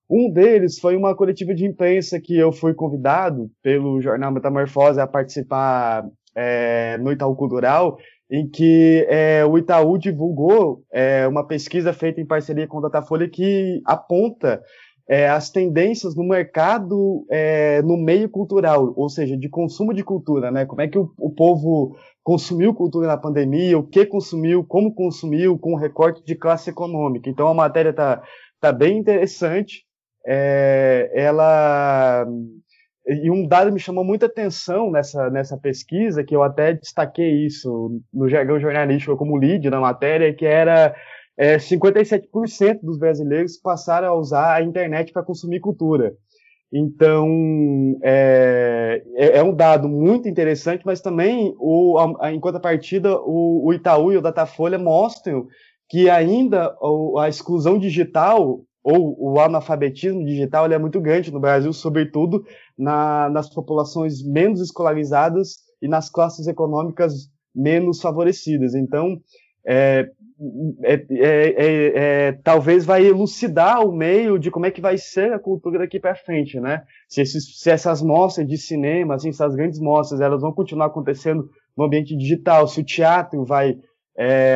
Um deles foi uma coletiva de imprensa que eu fui convidado pelo jornal Metamorfose a participar é, no Itaú Cultural, em que é, o Itaú divulgou é, uma pesquisa feita em parceria com o Datafolha que aponta é, as tendências no mercado, é, no meio cultural, ou seja, de consumo de cultura, né? Como é que o, o, povo consumiu cultura na pandemia, o que consumiu, como consumiu, com recorte de classe econômica. Então a matéria tá, tá bem interessante. É, ela e um dado me chamou muita atenção nessa, nessa pesquisa, que eu até destaquei isso no jargão jornalístico como lead na matéria, que era é, 57% dos brasileiros passaram a usar a internet para consumir cultura. Então, é, é, é, um dado muito interessante, mas também, o, a, em contrapartida, o, o Itaú e o Datafolha mostram que ainda a exclusão digital ou o analfabetismo digital é muito grande no Brasil, sobretudo na, nas populações menos escolarizadas e nas classes econômicas menos favorecidas. Então, é, é, é, é, talvez vai elucidar o meio de como é que vai ser a cultura daqui para frente, né? Se, esses, se, essas mostras de cinema, assim, essas grandes mostras, elas vão continuar acontecendo no ambiente digital, se o teatro vai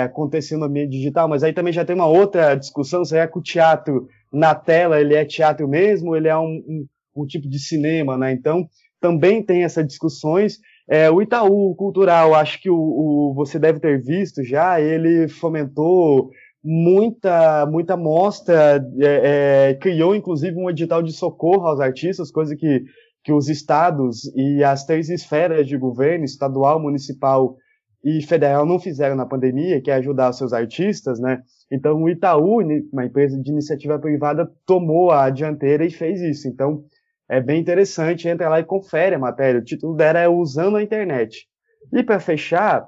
acontecer no ambiente digital, mas aí também já tem uma outra discussão, será que o teatro na tela ele é teatro mesmo, ele é um, um, um tipo de cinema, né? Então também tem essas discussões é, o Itaú Cultural, acho que o, o, você deve ter visto já, ele fomentou muita muita mostra, é, é, criou inclusive um edital de socorro aos artistas, coisa que, que os estados e as três esferas de governo, estadual, municipal e federal não fizeram na pandemia, que é ajudar os seus artistas, né? Então o Itaú, uma empresa de iniciativa privada, tomou a dianteira e fez isso. Então é bem interessante, entra lá e confere a matéria. O título dela é Usando a Internet. E para fechar,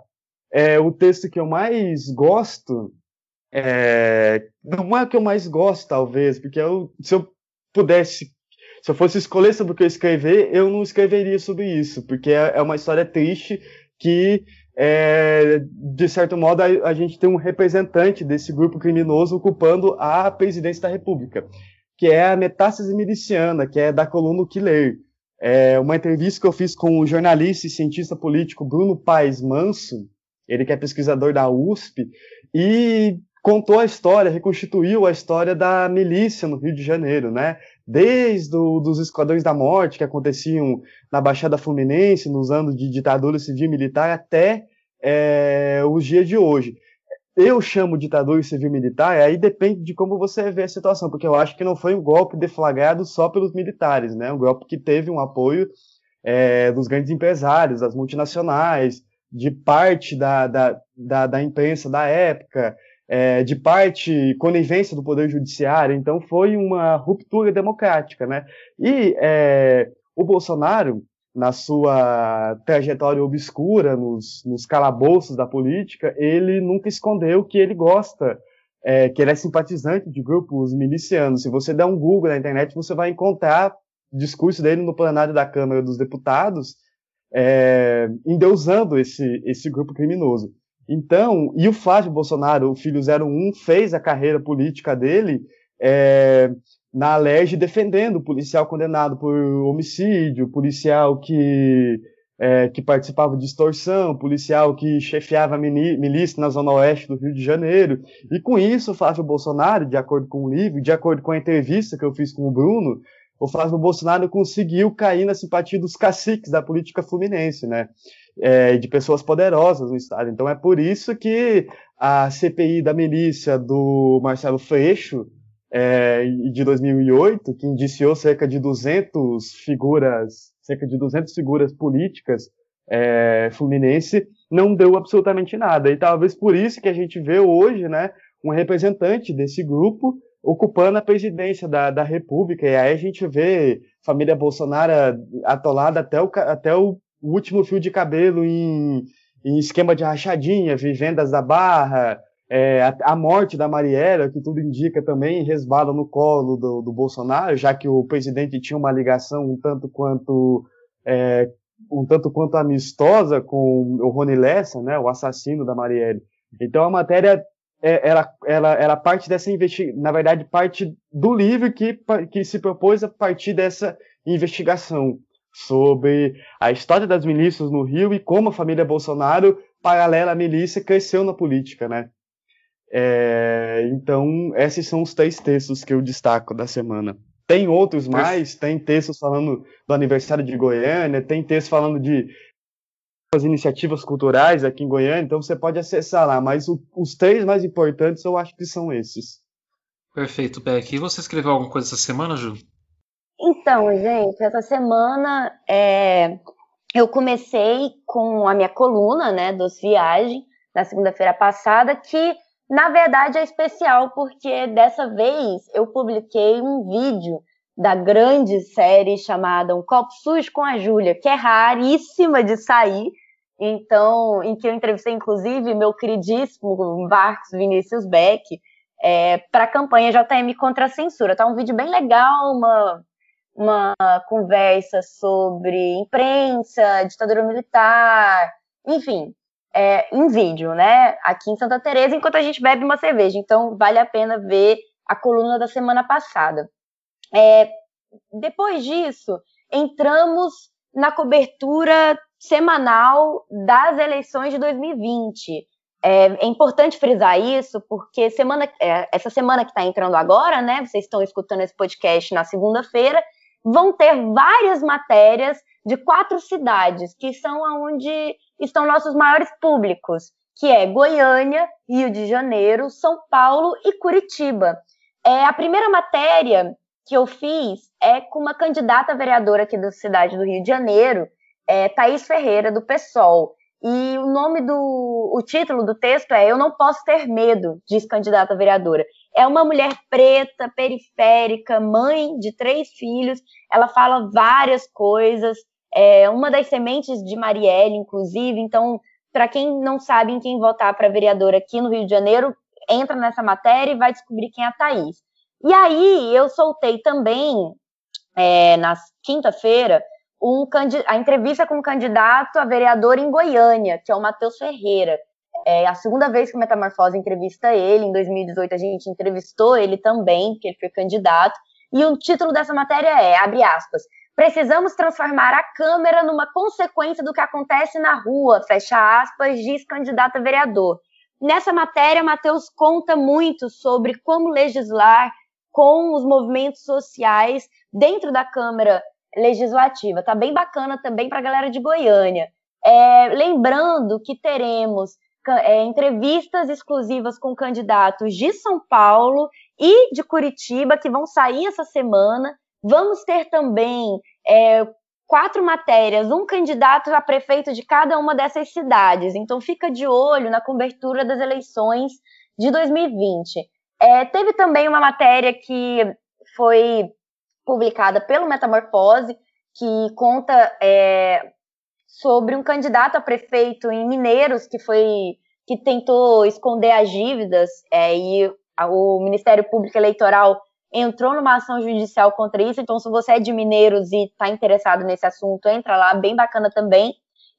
é, o texto que eu mais gosto, é, não é o que eu mais gosto, talvez, porque eu, se eu pudesse, se eu fosse escolher sobre o que eu escrever, eu não escreveria sobre isso, porque é, é uma história triste que, é, de certo modo, a, a gente tem um representante desse grupo criminoso ocupando a presidência da República que é a Metástase Miliciana, que é da coluna Killer. É uma entrevista que eu fiz com o jornalista e cientista político Bruno Paes Manso, ele que é pesquisador da USP, e contou a história, reconstituiu a história da milícia no Rio de Janeiro, né? Desde os esquadrões da morte que aconteciam na Baixada Fluminense, nos anos de ditadura civil e militar, até é, os dias de hoje eu chamo ditadura civil-militar, aí depende de como você vê a situação, porque eu acho que não foi um golpe deflagrado só pelos militares, né? Um golpe que teve um apoio é, dos grandes empresários, das multinacionais, de parte da, da, da, da imprensa da época, é, de parte conivência do poder judiciário, então foi uma ruptura democrática, né? E é, o Bolsonaro, na sua trajetória obscura, nos, nos calabouços da política, ele nunca escondeu que ele gosta, é, que ele é simpatizante de grupos milicianos. Se você der um Google na internet, você vai encontrar discurso dele no plenário da Câmara dos Deputados, é, endeusando esse, esse grupo criminoso. Então, e o Flávio Bolsonaro, o filho 01, fez a carreira política dele é, na Alerj defendendo o policial condenado por homicídio, policial que, é, que participava de extorsão, policial que chefiava milícia na zona oeste do Rio de Janeiro. E com isso, o Flávio Bolsonaro, de acordo com o livro, de acordo com a entrevista que eu fiz com o Bruno, o Flávio Bolsonaro conseguiu cair na simpatia dos caciques da política fluminense, né? É, de pessoas poderosas no estado. Então é por isso que a CPI da milícia do Marcelo Freixo, é, de 2008, que indiciou cerca de 200 figuras, cerca de 200 figuras políticas é, fluminense, não deu absolutamente nada. E talvez por isso que a gente vê hoje, né, um representante desse grupo ocupando a presidência da, da República. E aí a gente vê família Bolsonaro atolada até o, até o último fio de cabelo em, em esquema de rachadinha, vivendas da Barra, é, a, a, morte da Mariela, que tudo indica também, resbala no colo do, do, Bolsonaro, já que o presidente tinha uma ligação um tanto quanto é, um tanto quanto amistosa com o Rony Lessa, né, o assassino da Marielle. Então a matéria é, ela, ela, ela parte dessa investigação, na verdade parte do livro que, que se propôs a partir dessa investigação sobre a história das milícias no Rio e como a família Bolsonaro, paralela à milícia, cresceu na política, né? É, então, esses são os três textos que eu destaco da semana. Tem outros mais, tem textos falando do aniversário de Goiânia, tem textos falando de as iniciativas culturais aqui em Goiânia, então você pode acessar lá, mas o, os três mais importantes eu acho que são esses. Perfeito, Beck. E você escreveu alguma coisa essa semana, Ju? Então, gente, essa semana é, eu comecei com a minha coluna, né, dos Viagem, na segunda-feira passada, que na verdade é especial porque dessa vez eu publiquei um vídeo da grande série chamada Um Copo Sujo com a Júlia, que é raríssima de sair. Então, em que eu entrevistei, inclusive, meu queridíssimo Marcos Vinícius Beck é, para a campanha JM contra a censura. Tá um vídeo bem legal, uma, uma conversa sobre imprensa, ditadura militar, enfim, é, em vídeo, né? Aqui em Santa Teresa, enquanto a gente bebe uma cerveja. Então, vale a pena ver a coluna da semana passada. É, depois disso, entramos na cobertura semanal das eleições de 2020. É, é importante frisar isso, porque semana, é, essa semana que está entrando agora, né? Vocês estão escutando esse podcast na segunda-feira, vão ter várias matérias de quatro cidades, que são onde estão nossos maiores públicos, que é Goiânia, Rio de Janeiro, São Paulo e Curitiba. É, a primeira matéria que eu fiz é com uma candidata vereadora aqui da cidade do Rio de Janeiro, é, Thaís Ferreira, do PSOL. E o nome do. O título do texto é Eu Não Posso Ter Medo, diz candidata vereadora. É uma mulher preta, periférica, mãe de três filhos. Ela fala várias coisas, é uma das sementes de Marielle, inclusive. Então, para quem não sabe em quem votar para vereadora aqui no Rio de Janeiro, entra nessa matéria e vai descobrir quem é a Thaís. E aí, eu soltei também, é, na quinta-feira, um, a entrevista com um candidato a vereador em Goiânia, que é o Matheus Ferreira. É a segunda vez que o Metamorfose entrevista ele, em 2018 a gente entrevistou ele também, porque ele foi candidato, e o título dessa matéria é, abre aspas, Precisamos transformar a Câmara numa consequência do que acontece na rua, fecha aspas, diz candidato a vereador. Nessa matéria, Matheus conta muito sobre como legislar com os movimentos sociais dentro da Câmara Legislativa. Tá bem bacana também para a galera de Goiânia. É, lembrando que teremos é, entrevistas exclusivas com candidatos de São Paulo e de Curitiba que vão sair essa semana. Vamos ter também é, quatro matérias, um candidato a prefeito de cada uma dessas cidades. Então fica de olho na cobertura das eleições de 2020. É, teve também uma matéria que foi publicada pelo Metamorfose, que conta é, sobre um candidato a prefeito em Mineiros que foi que tentou esconder as dívidas é, e o Ministério Público Eleitoral entrou numa ação judicial contra isso. Então, se você é de Mineiros e está interessado nesse assunto, entra lá, bem bacana também.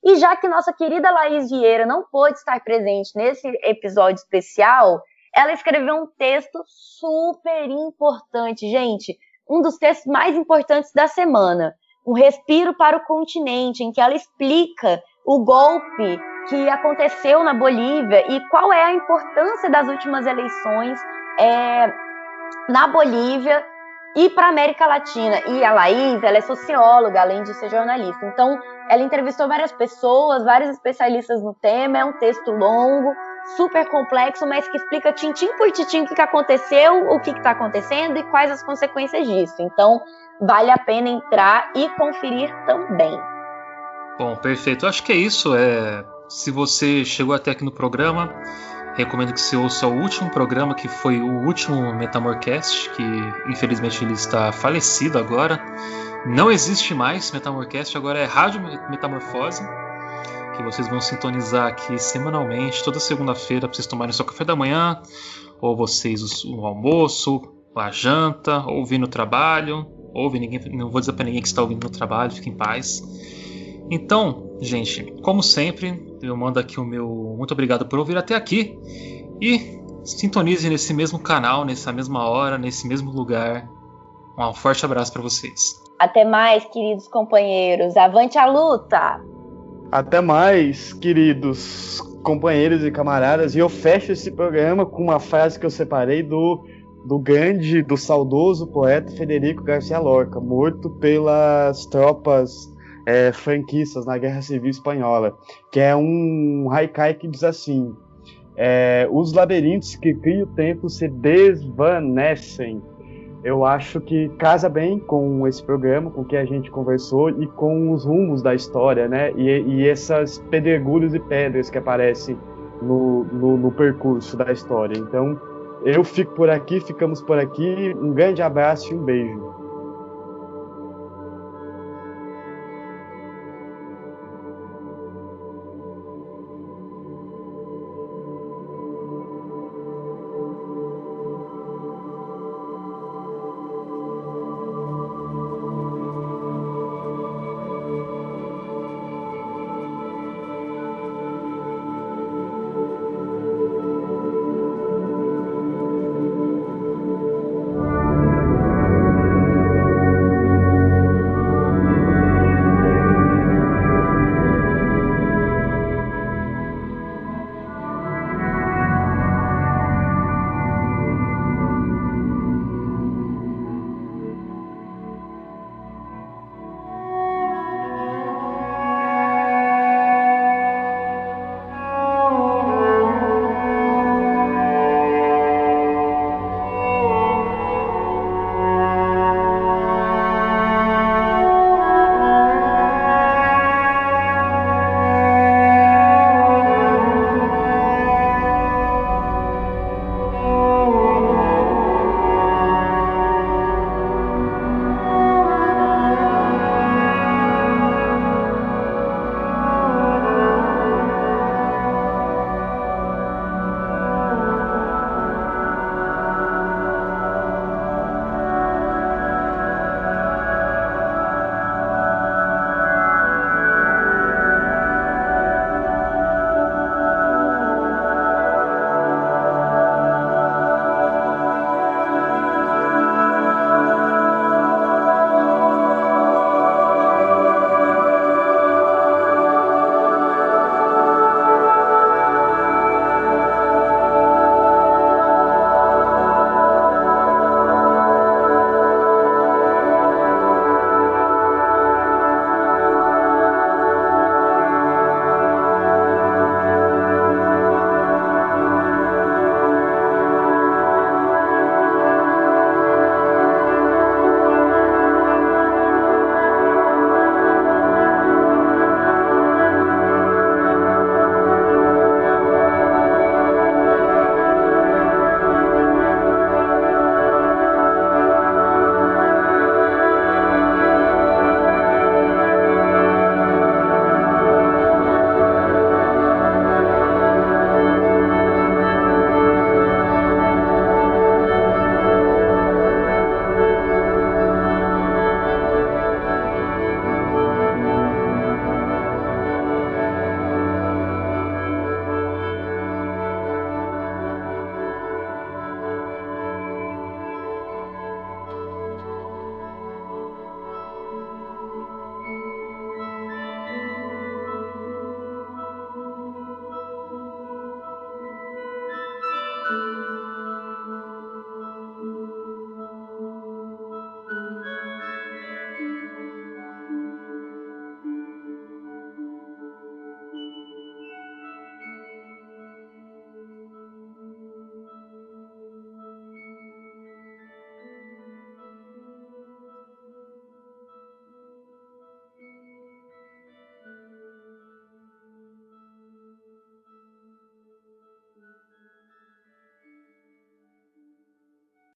E já que nossa querida Laís Vieira não pôde estar presente nesse episódio especial, ela escreveu um texto super importante, gente. Um dos textos mais importantes da semana. Um respiro para o continente, em que ela explica o golpe que aconteceu na Bolívia e qual é a importância das últimas eleições é, na Bolívia e para a América Latina. E a Laís, ela é socióloga, além de ser jornalista. Então, ela entrevistou várias pessoas, vários especialistas no tema. É um texto longo, super complexo, mas que explica tintim por tintim o que, que aconteceu, o que está acontecendo e quais as consequências disso. Então, vale a pena entrar e conferir também. Bom, perfeito. Acho que é isso. É... Se você chegou até aqui no programa, recomendo que você ouça o último programa, que foi o último Metamorcast, que infelizmente ele está falecido agora. Não existe mais Metamorcast, agora é Rádio Metamorfose, que vocês vão sintonizar aqui semanalmente, toda segunda-feira, para vocês tomarem seu café da manhã, ou vocês o, almoço, a janta, ou vir no trabalho, ouve ninguém, não vou dizer para ninguém que está ouvindo no trabalho, fique em paz. Então, gente, como sempre, eu mando aqui o meu muito obrigado por ouvir até aqui e sintonize nesse mesmo canal, nessa mesma hora, nesse mesmo lugar. Um forte abraço para vocês. Até mais, queridos companheiros. Avante a luta! Até mais, queridos companheiros e camaradas. E eu fecho esse programa com uma frase que eu separei do, do grande, do saudoso poeta Federico Garcia Lorca, morto pelas tropas é, franquistas na Guerra Civil Espanhola, que é um haikai que diz assim: é, os labirintos que cria o tempo se desvanecem. Eu acho que casa bem com esse programa, com o que a gente conversou e com os rumos da história, né? E, e essas pedregulhos e pedras que aparecem no, no, no percurso da história. Então, eu fico por aqui, ficamos por aqui. Um grande abraço e um beijo.